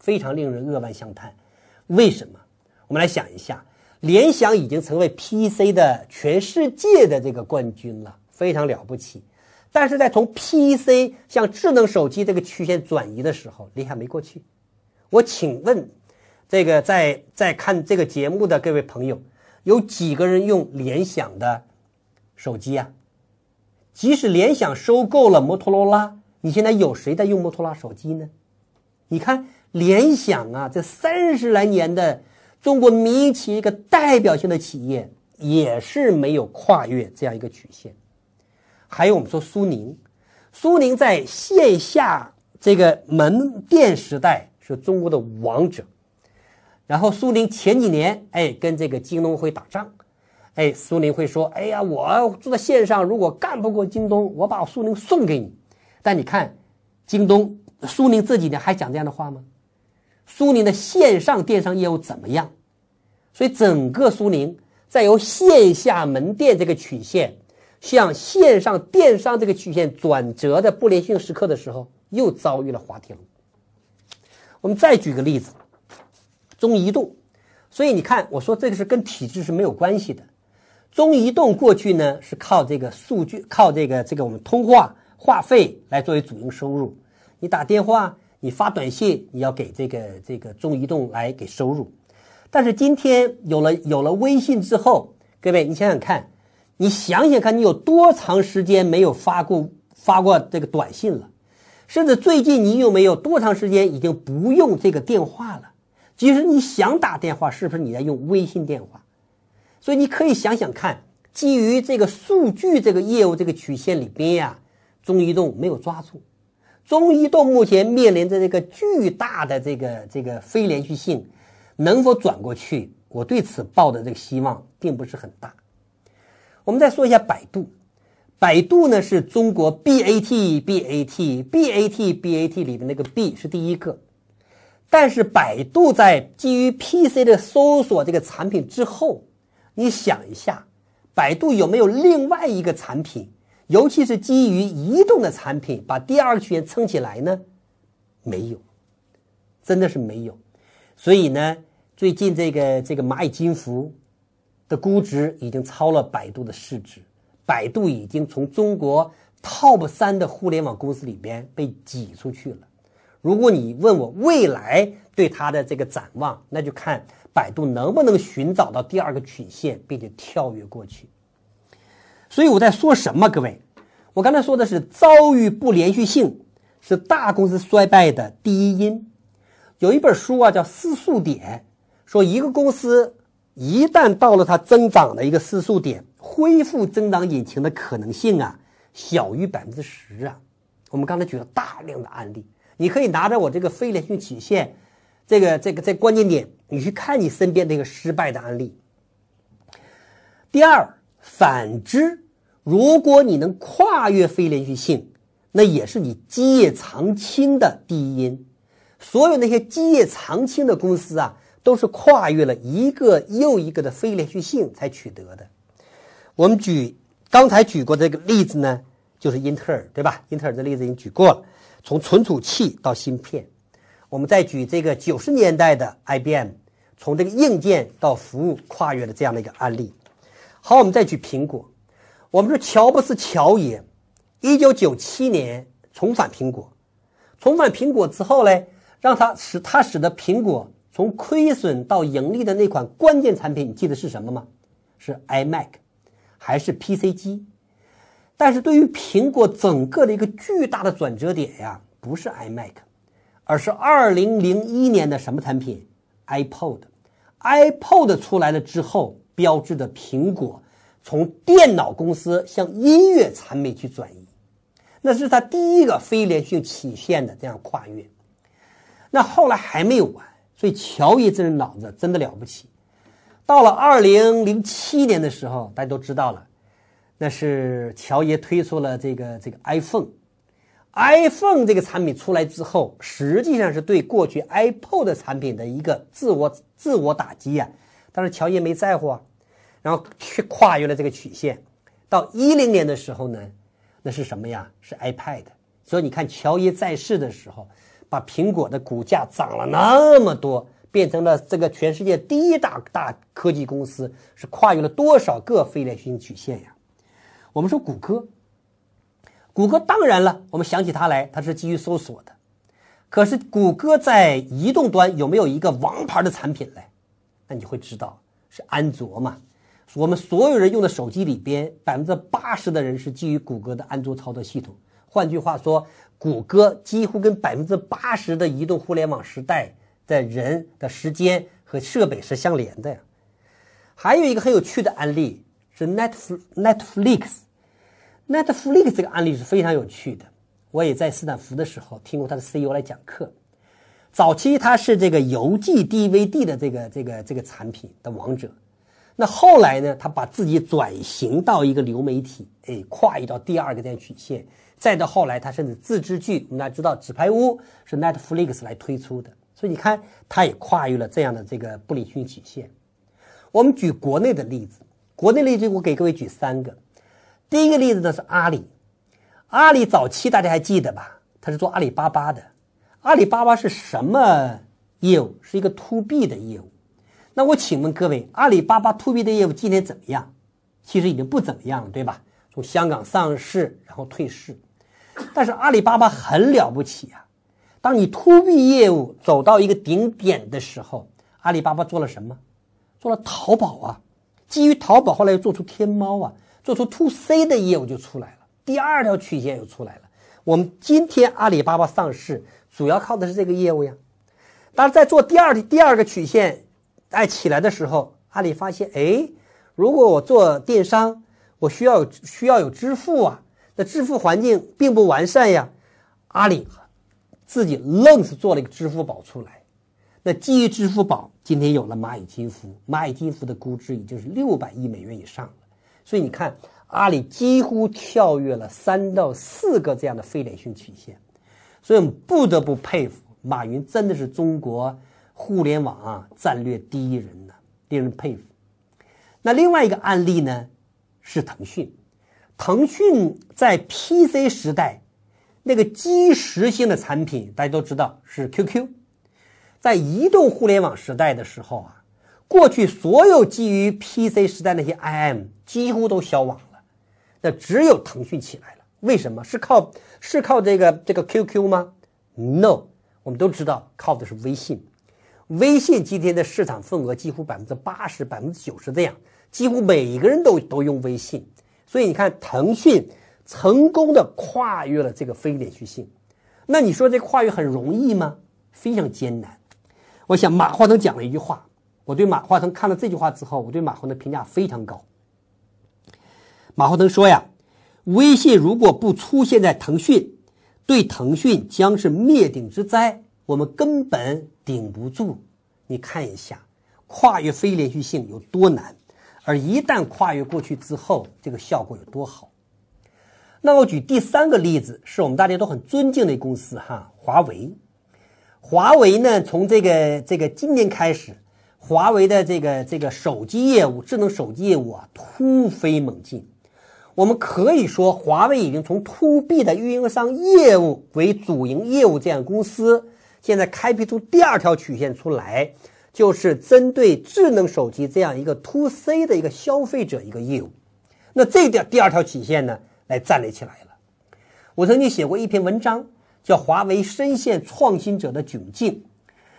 非常令人扼腕相叹。为什么？我们来想一下，联想已经成为 PC 的全世界的这个冠军了，非常了不起。但是在从 PC 向智能手机这个曲线转移的时候，联想没过去。我请问，这个在在看这个节目的各位朋友，有几个人用联想的手机啊？即使联想收购了摩托罗拉，你现在有谁在用摩托罗拉手机呢？你看联想啊，这三十来年的中国民营企业一个代表性的企业，也是没有跨越这样一个曲线。还有我们说苏宁，苏宁在线下这个门店时代是中国的王者。然后苏宁前几年哎跟这个京东会打仗，哎苏宁会说哎呀我做在线上如果干不过京东，我把苏宁送给你。但你看京东苏宁这几年还讲这样的话吗？苏宁的线上电商业务怎么样？所以整个苏宁在由线下门店这个曲线。向线上电商这个曲线转折的不连续时刻的时候，又遭遇了滑铁卢。我们再举个例子，中移动。所以你看，我说这个是跟体制是没有关系的。中移动过去呢是靠这个数据，靠这个这个我们通话话费来作为主营收入。你打电话，你发短信，你要给这个这个中移动来给收入。但是今天有了有了微信之后，各位你想想看。你想想看，你有多长时间没有发过发过这个短信了？甚至最近你有没有多长时间已经不用这个电话了？即使你想打电话，是不是你在用微信电话？所以你可以想想看，基于这个数据这个业务这个曲线里边呀，中移动没有抓住。中移动目前面临着这个巨大的这个这个非连续性，能否转过去？我对此抱的这个希望并不是很大。我们再说一下百度，百度呢是中国 B A T B A T B A T B A T 里的那个 B 是第一个，但是百度在基于 P C 的搜索这个产品之后，你想一下，百度有没有另外一个产品，尤其是基于移动的产品，把第二个曲线撑起来呢？没有，真的是没有。所以呢，最近这个这个蚂蚁金服。的估值已经超了百度的市值，百度已经从中国 top 三的互联网公司里边被挤出去了。如果你问我未来对它的这个展望，那就看百度能不能寻找到第二个曲线，并且跳跃过去。所以我在说什么？各位，我刚才说的是遭遇不连续性是大公司衰败的第一因。有一本书啊，叫《失速点》，说一个公司。一旦到了它增长的一个失速点，恢复增长引擎的可能性啊，小于百分之十啊。我们刚才举了大量的案例，你可以拿着我这个非连续曲线，这个这个在关键点，你去看你身边那个失败的案例。第二，反之，如果你能跨越非连续性，那也是你基业长青的第一因。所有那些基业长青的公司啊。都是跨越了一个又一个的非连续性才取得的。我们举刚才举过这个例子呢，就是英特尔，对吧？英特尔的例子已经举过了，从存储器到芯片。我们再举这个九十年代的 IBM，从这个硬件到服务跨越的这样的一个案例。好，我们再举苹果。我们说乔布斯乔爷，一九九七年重返苹果，重返苹果之后呢，让他使他使得苹果。从亏损到盈利的那款关键产品，你记得是什么吗？是 iMac，还是 PC 机？但是对于苹果整个的一个巨大的转折点呀，不是 iMac，而是二零零一年的什么产品？iPod，iPod 出来了之后，标志着苹果从电脑公司向音乐产品去转移，那是它第一个非连续曲线的这样跨越。那后来还没有完。所以乔爷这人脑子真的了不起。到了二零零七年的时候，大家都知道了，那是乔爷推出了这个这个 iPhone。iPhone 这个产品出来之后，实际上是对过去 iPod 产品的一个自我自我打击呀。但是乔爷没在乎啊，然后去跨越了这个曲线。到一零年的时候呢，那是什么呀？是 iPad。所以你看乔爷在世的时候。把苹果的股价涨了那么多，变成了这个全世界第一大大科技公司，是跨越了多少个非连续性曲线呀？我们说谷歌，谷歌当然了，我们想起它来，它是基于搜索的。可是谷歌在移动端有没有一个王牌的产品嘞？那你会知道是安卓嘛？我们所有人用的手机里边，百分之八十的人是基于谷歌的安卓操作系统。换句话说，谷歌几乎跟百分之八十的移动互联网时代的人的时间和设备是相连的呀。还有一个很有趣的案例是 Netflix，Netflix 这个案例是非常有趣的。我也在斯坦福的时候听过他的 CEO 来讲课。早期他是这个邮寄 DVD 的这个这个这个产品的王者，那后来呢，他把自己转型到一个流媒体，哎，跨越到第二个这样曲线。再到后来，他甚至自制剧，我们大家知道，《纸牌屋》是 Netflix 来推出的，所以你看，他也跨越了这样的这个不连续曲线。我们举国内的例子，国内例子我给各位举三个。第一个例子呢是阿里，阿里早期大家还记得吧？他是做阿里巴巴的，阿里巴巴是什么业务？是一个 To B 的业务。那我请问各位，阿里巴巴 To B 的业务今天怎么样？其实已经不怎么样了，对吧？从香港上市，然后退市。但是阿里巴巴很了不起啊！当你 to B 业务走到一个顶点的时候，阿里巴巴做了什么？做了淘宝啊！基于淘宝，后来又做出天猫啊，做出 to C 的业务就出来了。第二条曲线又出来了。我们今天阿里巴巴上市，主要靠的是这个业务呀。但是在做第二第二个曲线哎起来的时候，阿里发现，哎，如果我做电商，我需要有需要有支付啊。那支付环境并不完善呀，阿里自己愣是做了一个支付宝出来。那基于支付宝，今天有了蚂蚁金服，蚂蚁金服的估值已经是六百亿美元以上了。所以你看，阿里几乎跳跃了三到四个这样的非连续曲线，所以我们不得不佩服马云，真的是中国互联网啊战略第一人呢，令人佩服。那另外一个案例呢，是腾讯。腾讯在 PC 时代，那个基石性的产品大家都知道是 QQ。在移动互联网时代的时候啊，过去所有基于 PC 时代那些 IM 几乎都消亡了，那只有腾讯起来了。为什么？是靠是靠这个这个 QQ 吗？No，我们都知道靠的是微信。微信今天的市场份额几乎百分之八十、百分之九十这样，几乎每一个人都都用微信。所以你看，腾讯成功的跨越了这个非连续性。那你说这跨越很容易吗？非常艰难。我想马化腾讲了一句话，我对马化腾看了这句话之后，我对马化腾评价非常高。马化腾说呀，微信如果不出现在腾讯，对腾讯将是灭顶之灾，我们根本顶不住。你看一下，跨越非连续性有多难。而一旦跨越过去之后，这个效果有多好？那我举第三个例子，是我们大家都很尊敬的公司哈，华为。华为呢，从这个这个今年开始，华为的这个这个手机业务、智能手机业务啊，突飞猛进。我们可以说，华为已经从 to B 的运营商业务为主营业务这样公司，现在开辟出第二条曲线出来。就是针对智能手机这样一个 to C 的一个消费者一个业务，那这条第二条曲线呢，来站立起来了。我曾经写过一篇文章，叫《华为深陷创新者的窘境》。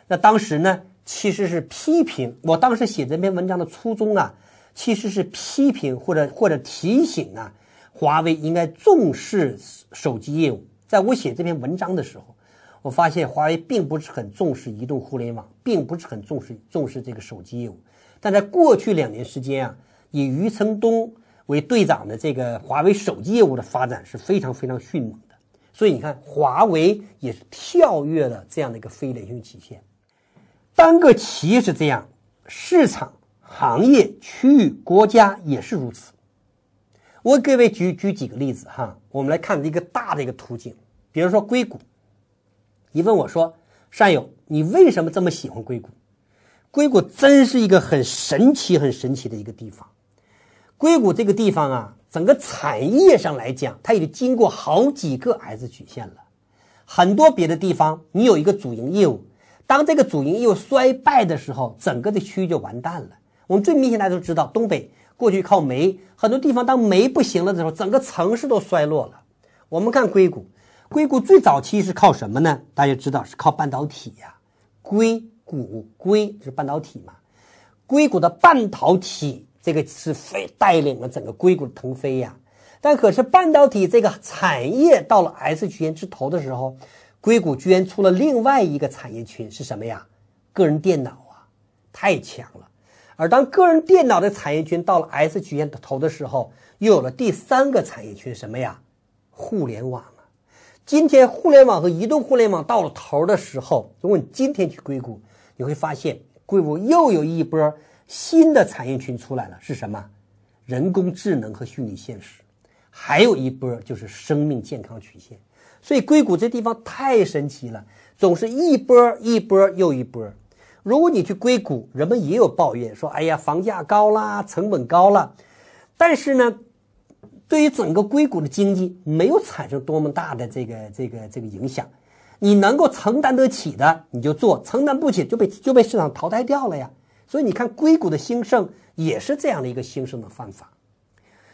那当时呢，其实是批评。我当时写这篇文章的初衷啊，其实是批评或者或者提醒啊，华为应该重视手机业务。在我写这篇文章的时候。我发现华为并不是很重视移动互联网，并不是很重视重视这个手机业务。但在过去两年时间啊，以余承东为队长的这个华为手机业务的发展是非常非常迅猛的。所以你看，华为也是跳跃了这样的一个非连续曲线。单个企业是这样，市场、行业、区域、国家也是如此。我给各位举举几个例子哈，我们来看一个大的一个图景，比如说硅谷。你问我说：“善友，你为什么这么喜欢硅谷？硅谷真是一个很神奇、很神奇的一个地方。硅谷这个地方啊，整个产业上来讲，它已经经过好几个 S 曲线了。很多别的地方，你有一个主营业务，当这个主营业务衰败的时候，整个的区域就完蛋了。我们最明显大家都知道，东北过去靠煤，很多地方当煤不行了的时候，整个城市都衰落了。我们看硅谷。”硅谷最早期是靠什么呢？大家知道是靠半导体呀。硅谷硅是半导体嘛？硅谷的半导体这个是非带领了整个硅谷腾飞呀。但可是半导体这个产业到了 S 曲线之头的时候，硅谷居然出了另外一个产业群是什么呀？个人电脑啊，太强了。而当个人电脑的产业群到了 S 曲线的头的时候，又有了第三个产业群什么呀？互联网。今天互联网和移动互联网到了头的时候，如果你今天去硅谷，你会发现硅谷又有一波新的产业群出来了，是什么？人工智能和虚拟现实，还有一波就是生命健康曲线。所以硅谷这地方太神奇了，总是一波一波又一波。如果你去硅谷，人们也有抱怨说：“哎呀，房价高啦，成本高了。”但是呢？对于整个硅谷的经济没有产生多么大的这个这个这个影响，你能够承担得起的你就做，承担不起就被就被市场淘汰掉了呀。所以你看硅谷的兴盛也是这样的一个兴盛的方法。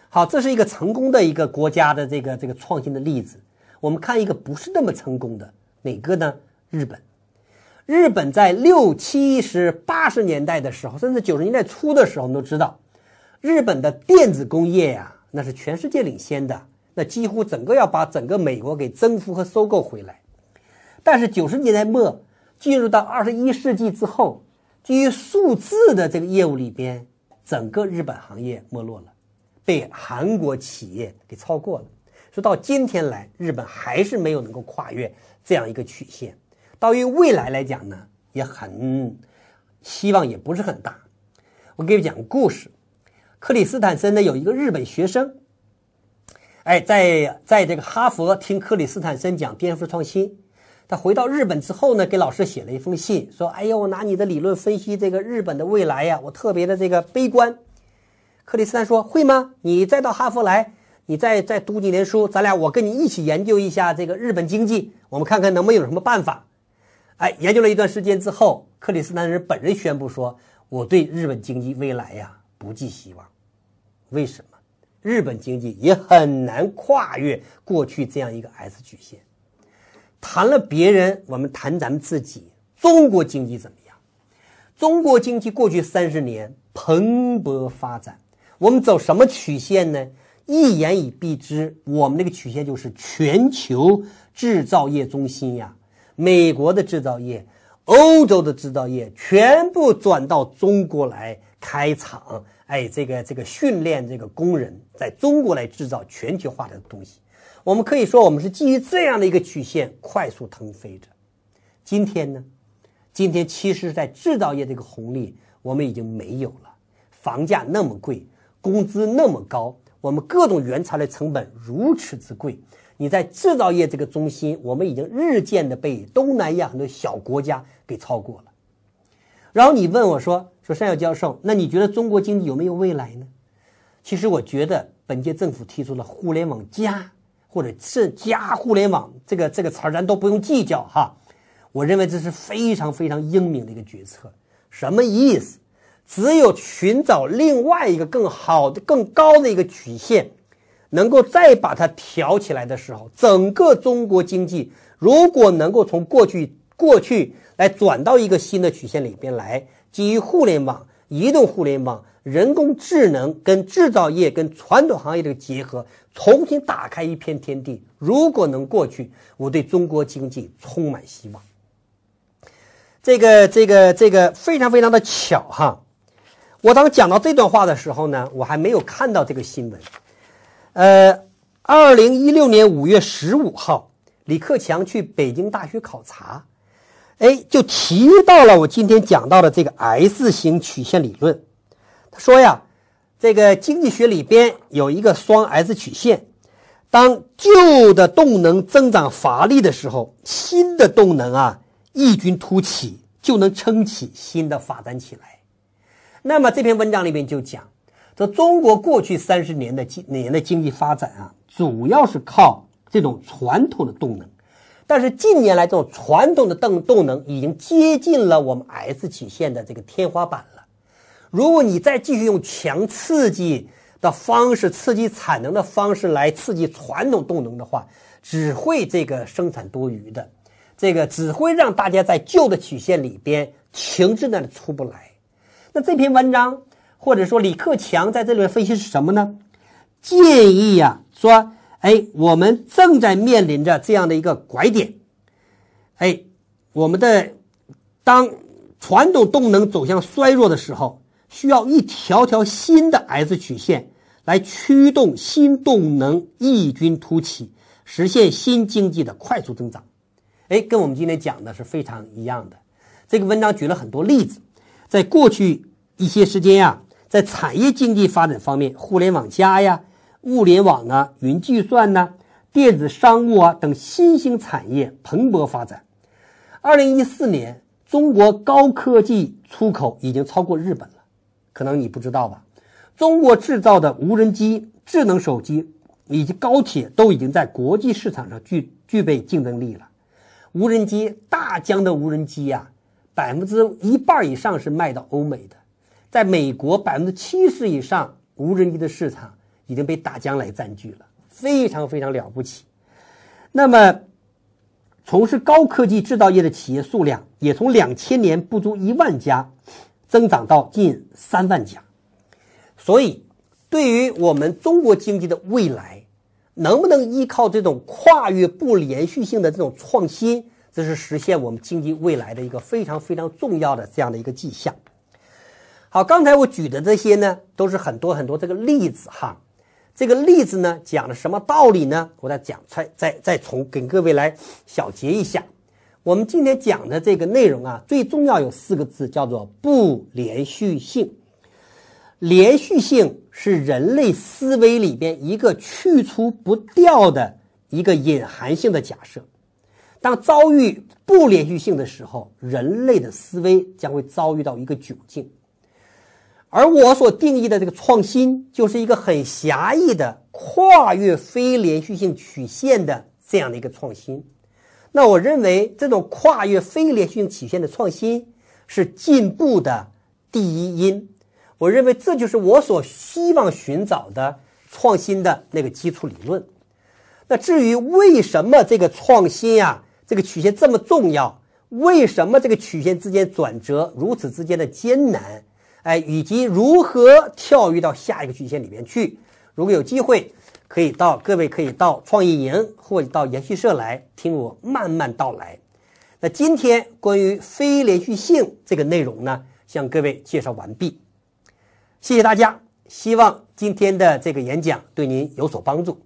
好，这是一个成功的一个国家的这个这个创新的例子。我们看一个不是那么成功的哪个呢？日本。日本在六七十八十年代的时候，甚至九十年代初的时候，我们都知道，日本的电子工业呀。那是全世界领先的，那几乎整个要把整个美国给征服和收购回来。但是九十年代末进入到二十一世纪之后，基于数字的这个业务里边，整个日本行业没落了，被韩国企业给超过了。说到今天来，日本还是没有能够跨越这样一个曲线。到于未来来讲呢，也很希望也不是很大。我给你讲个故事。克里斯坦森呢有一个日本学生，哎，在在这个哈佛听克里斯坦森讲颠覆创新。他回到日本之后呢，给老师写了一封信，说：“哎呀，我拿你的理论分析这个日本的未来呀，我特别的这个悲观。”克里斯坦说：“会吗？你再到哈佛来，你再再读几年书，咱俩我跟你一起研究一下这个日本经济，我们看看能不能有什么办法。”哎，研究了一段时间之后，克里斯坦人本人宣布说：“我对日本经济未来呀不寄希望。为什么？日本经济也很难跨越过去这样一个 S 曲线。”谈了别人，我们谈咱们自己。中国经济怎么样？中国经济过去三十年蓬勃发展。我们走什么曲线呢？一言以蔽之，我们那个曲线就是全球制造业中心呀。美国的制造业、欧洲的制造业全部转到中国来开厂。哎，这个这个训练这个工人，在中国来制造全球化的东西。我们可以说，我们是基于这样的一个曲线快速腾飞着。今天呢，今天其实，在制造业这个红利我们已经没有了。房价那么贵，工资那么高，我们各种原材料成本如此之贵，你在制造业这个中心，我们已经日渐的被东南亚很多小国家给超过了。然后你问我说：“说山药教授，那你觉得中国经济有没有未来呢？”其实我觉得，本届政府提出了“互联网加”。或者是加互联网这个这个词儿，咱都不用计较哈。我认为这是非常非常英明的一个决策。什么意思？只有寻找另外一个更好的、更高的一个曲线，能够再把它挑起来的时候，整个中国经济如果能够从过去过去来转到一个新的曲线里边来，基于互联网、移动互联网。人工智能跟制造业跟传统行业的结合，重新打开一片天地。如果能过去，我对中国经济充满希望。这个这个这个非常非常的巧哈！我当讲到这段话的时候呢，我还没有看到这个新闻。呃，二零一六年五月十五号，李克强去北京大学考察，哎，就提到了我今天讲到的这个 S 型曲线理论。他说呀，这个经济学里边有一个双 S 曲线，当旧的动能增长乏力的时候，新的动能啊异军突起，就能撑起新的发展起来。那么这篇文章里面就讲，说中国过去三十年的经年的经济发展啊，主要是靠这种传统的动能，但是近年来这种传统的动动能已经接近了我们 S 曲线的这个天花板了。如果你再继续用强刺激的方式、刺激产能的方式来刺激传统动能的话，只会这个生产多余的，这个只会让大家在旧的曲线里边停滞那里出不来。那这篇文章或者说李克强在这里面分析是什么呢？建议呀，说，哎，我们正在面临着这样的一个拐点，哎，我们的当传统动能走向衰弱的时候。需要一条条新的 S 曲线来驱动新动能异军突起，实现新经济的快速增长。哎，跟我们今天讲的是非常一样的。这个文章举了很多例子，在过去一些时间呀，在产业经济发展方面，互联网加呀、物联网啊、云计算呢、电子商务啊等新兴产业蓬勃发展。二零一四年，中国高科技出口已经超过日本了。可能你不知道吧？中国制造的无人机、智能手机以及高铁都已经在国际市场上具具备竞争力了。无人机，大疆的无人机呀，百分之一半以上是卖到欧美的，在美国百分之七十以上无人机的市场已经被大疆来占据了，非常非常了不起。那么，从事高科技制造业的企业数量也从两千年不足一万家。增长到近三万家，所以对于我们中国经济的未来，能不能依靠这种跨越不连续性的这种创新，这是实现我们经济未来的一个非常非常重要的这样的一个迹象。好，刚才我举的这些呢，都是很多很多这个例子哈。这个例子呢，讲了什么道理呢？我再讲，再再再从给各位来小结一下。我们今天讲的这个内容啊，最重要有四个字，叫做不连续性。连续性是人类思维里边一个去除不掉的一个隐含性的假设。当遭遇不连续性的时候，人类的思维将会遭遇到一个窘境。而我所定义的这个创新，就是一个很狭义的跨越非连续性曲线的这样的一个创新。那我认为，这种跨越非连续性曲线的创新是进步的第一因。我认为这就是我所希望寻找的创新的那个基础理论。那至于为什么这个创新啊，这个曲线这么重要？为什么这个曲线之间转折如此之间的艰难？哎，以及如何跳跃到下一个曲线里面去？如果有机会，可以到各位可以到创意营或者到研习社来听我慢慢道来。那今天关于非连续性这个内容呢，向各位介绍完毕。谢谢大家，希望今天的这个演讲对您有所帮助。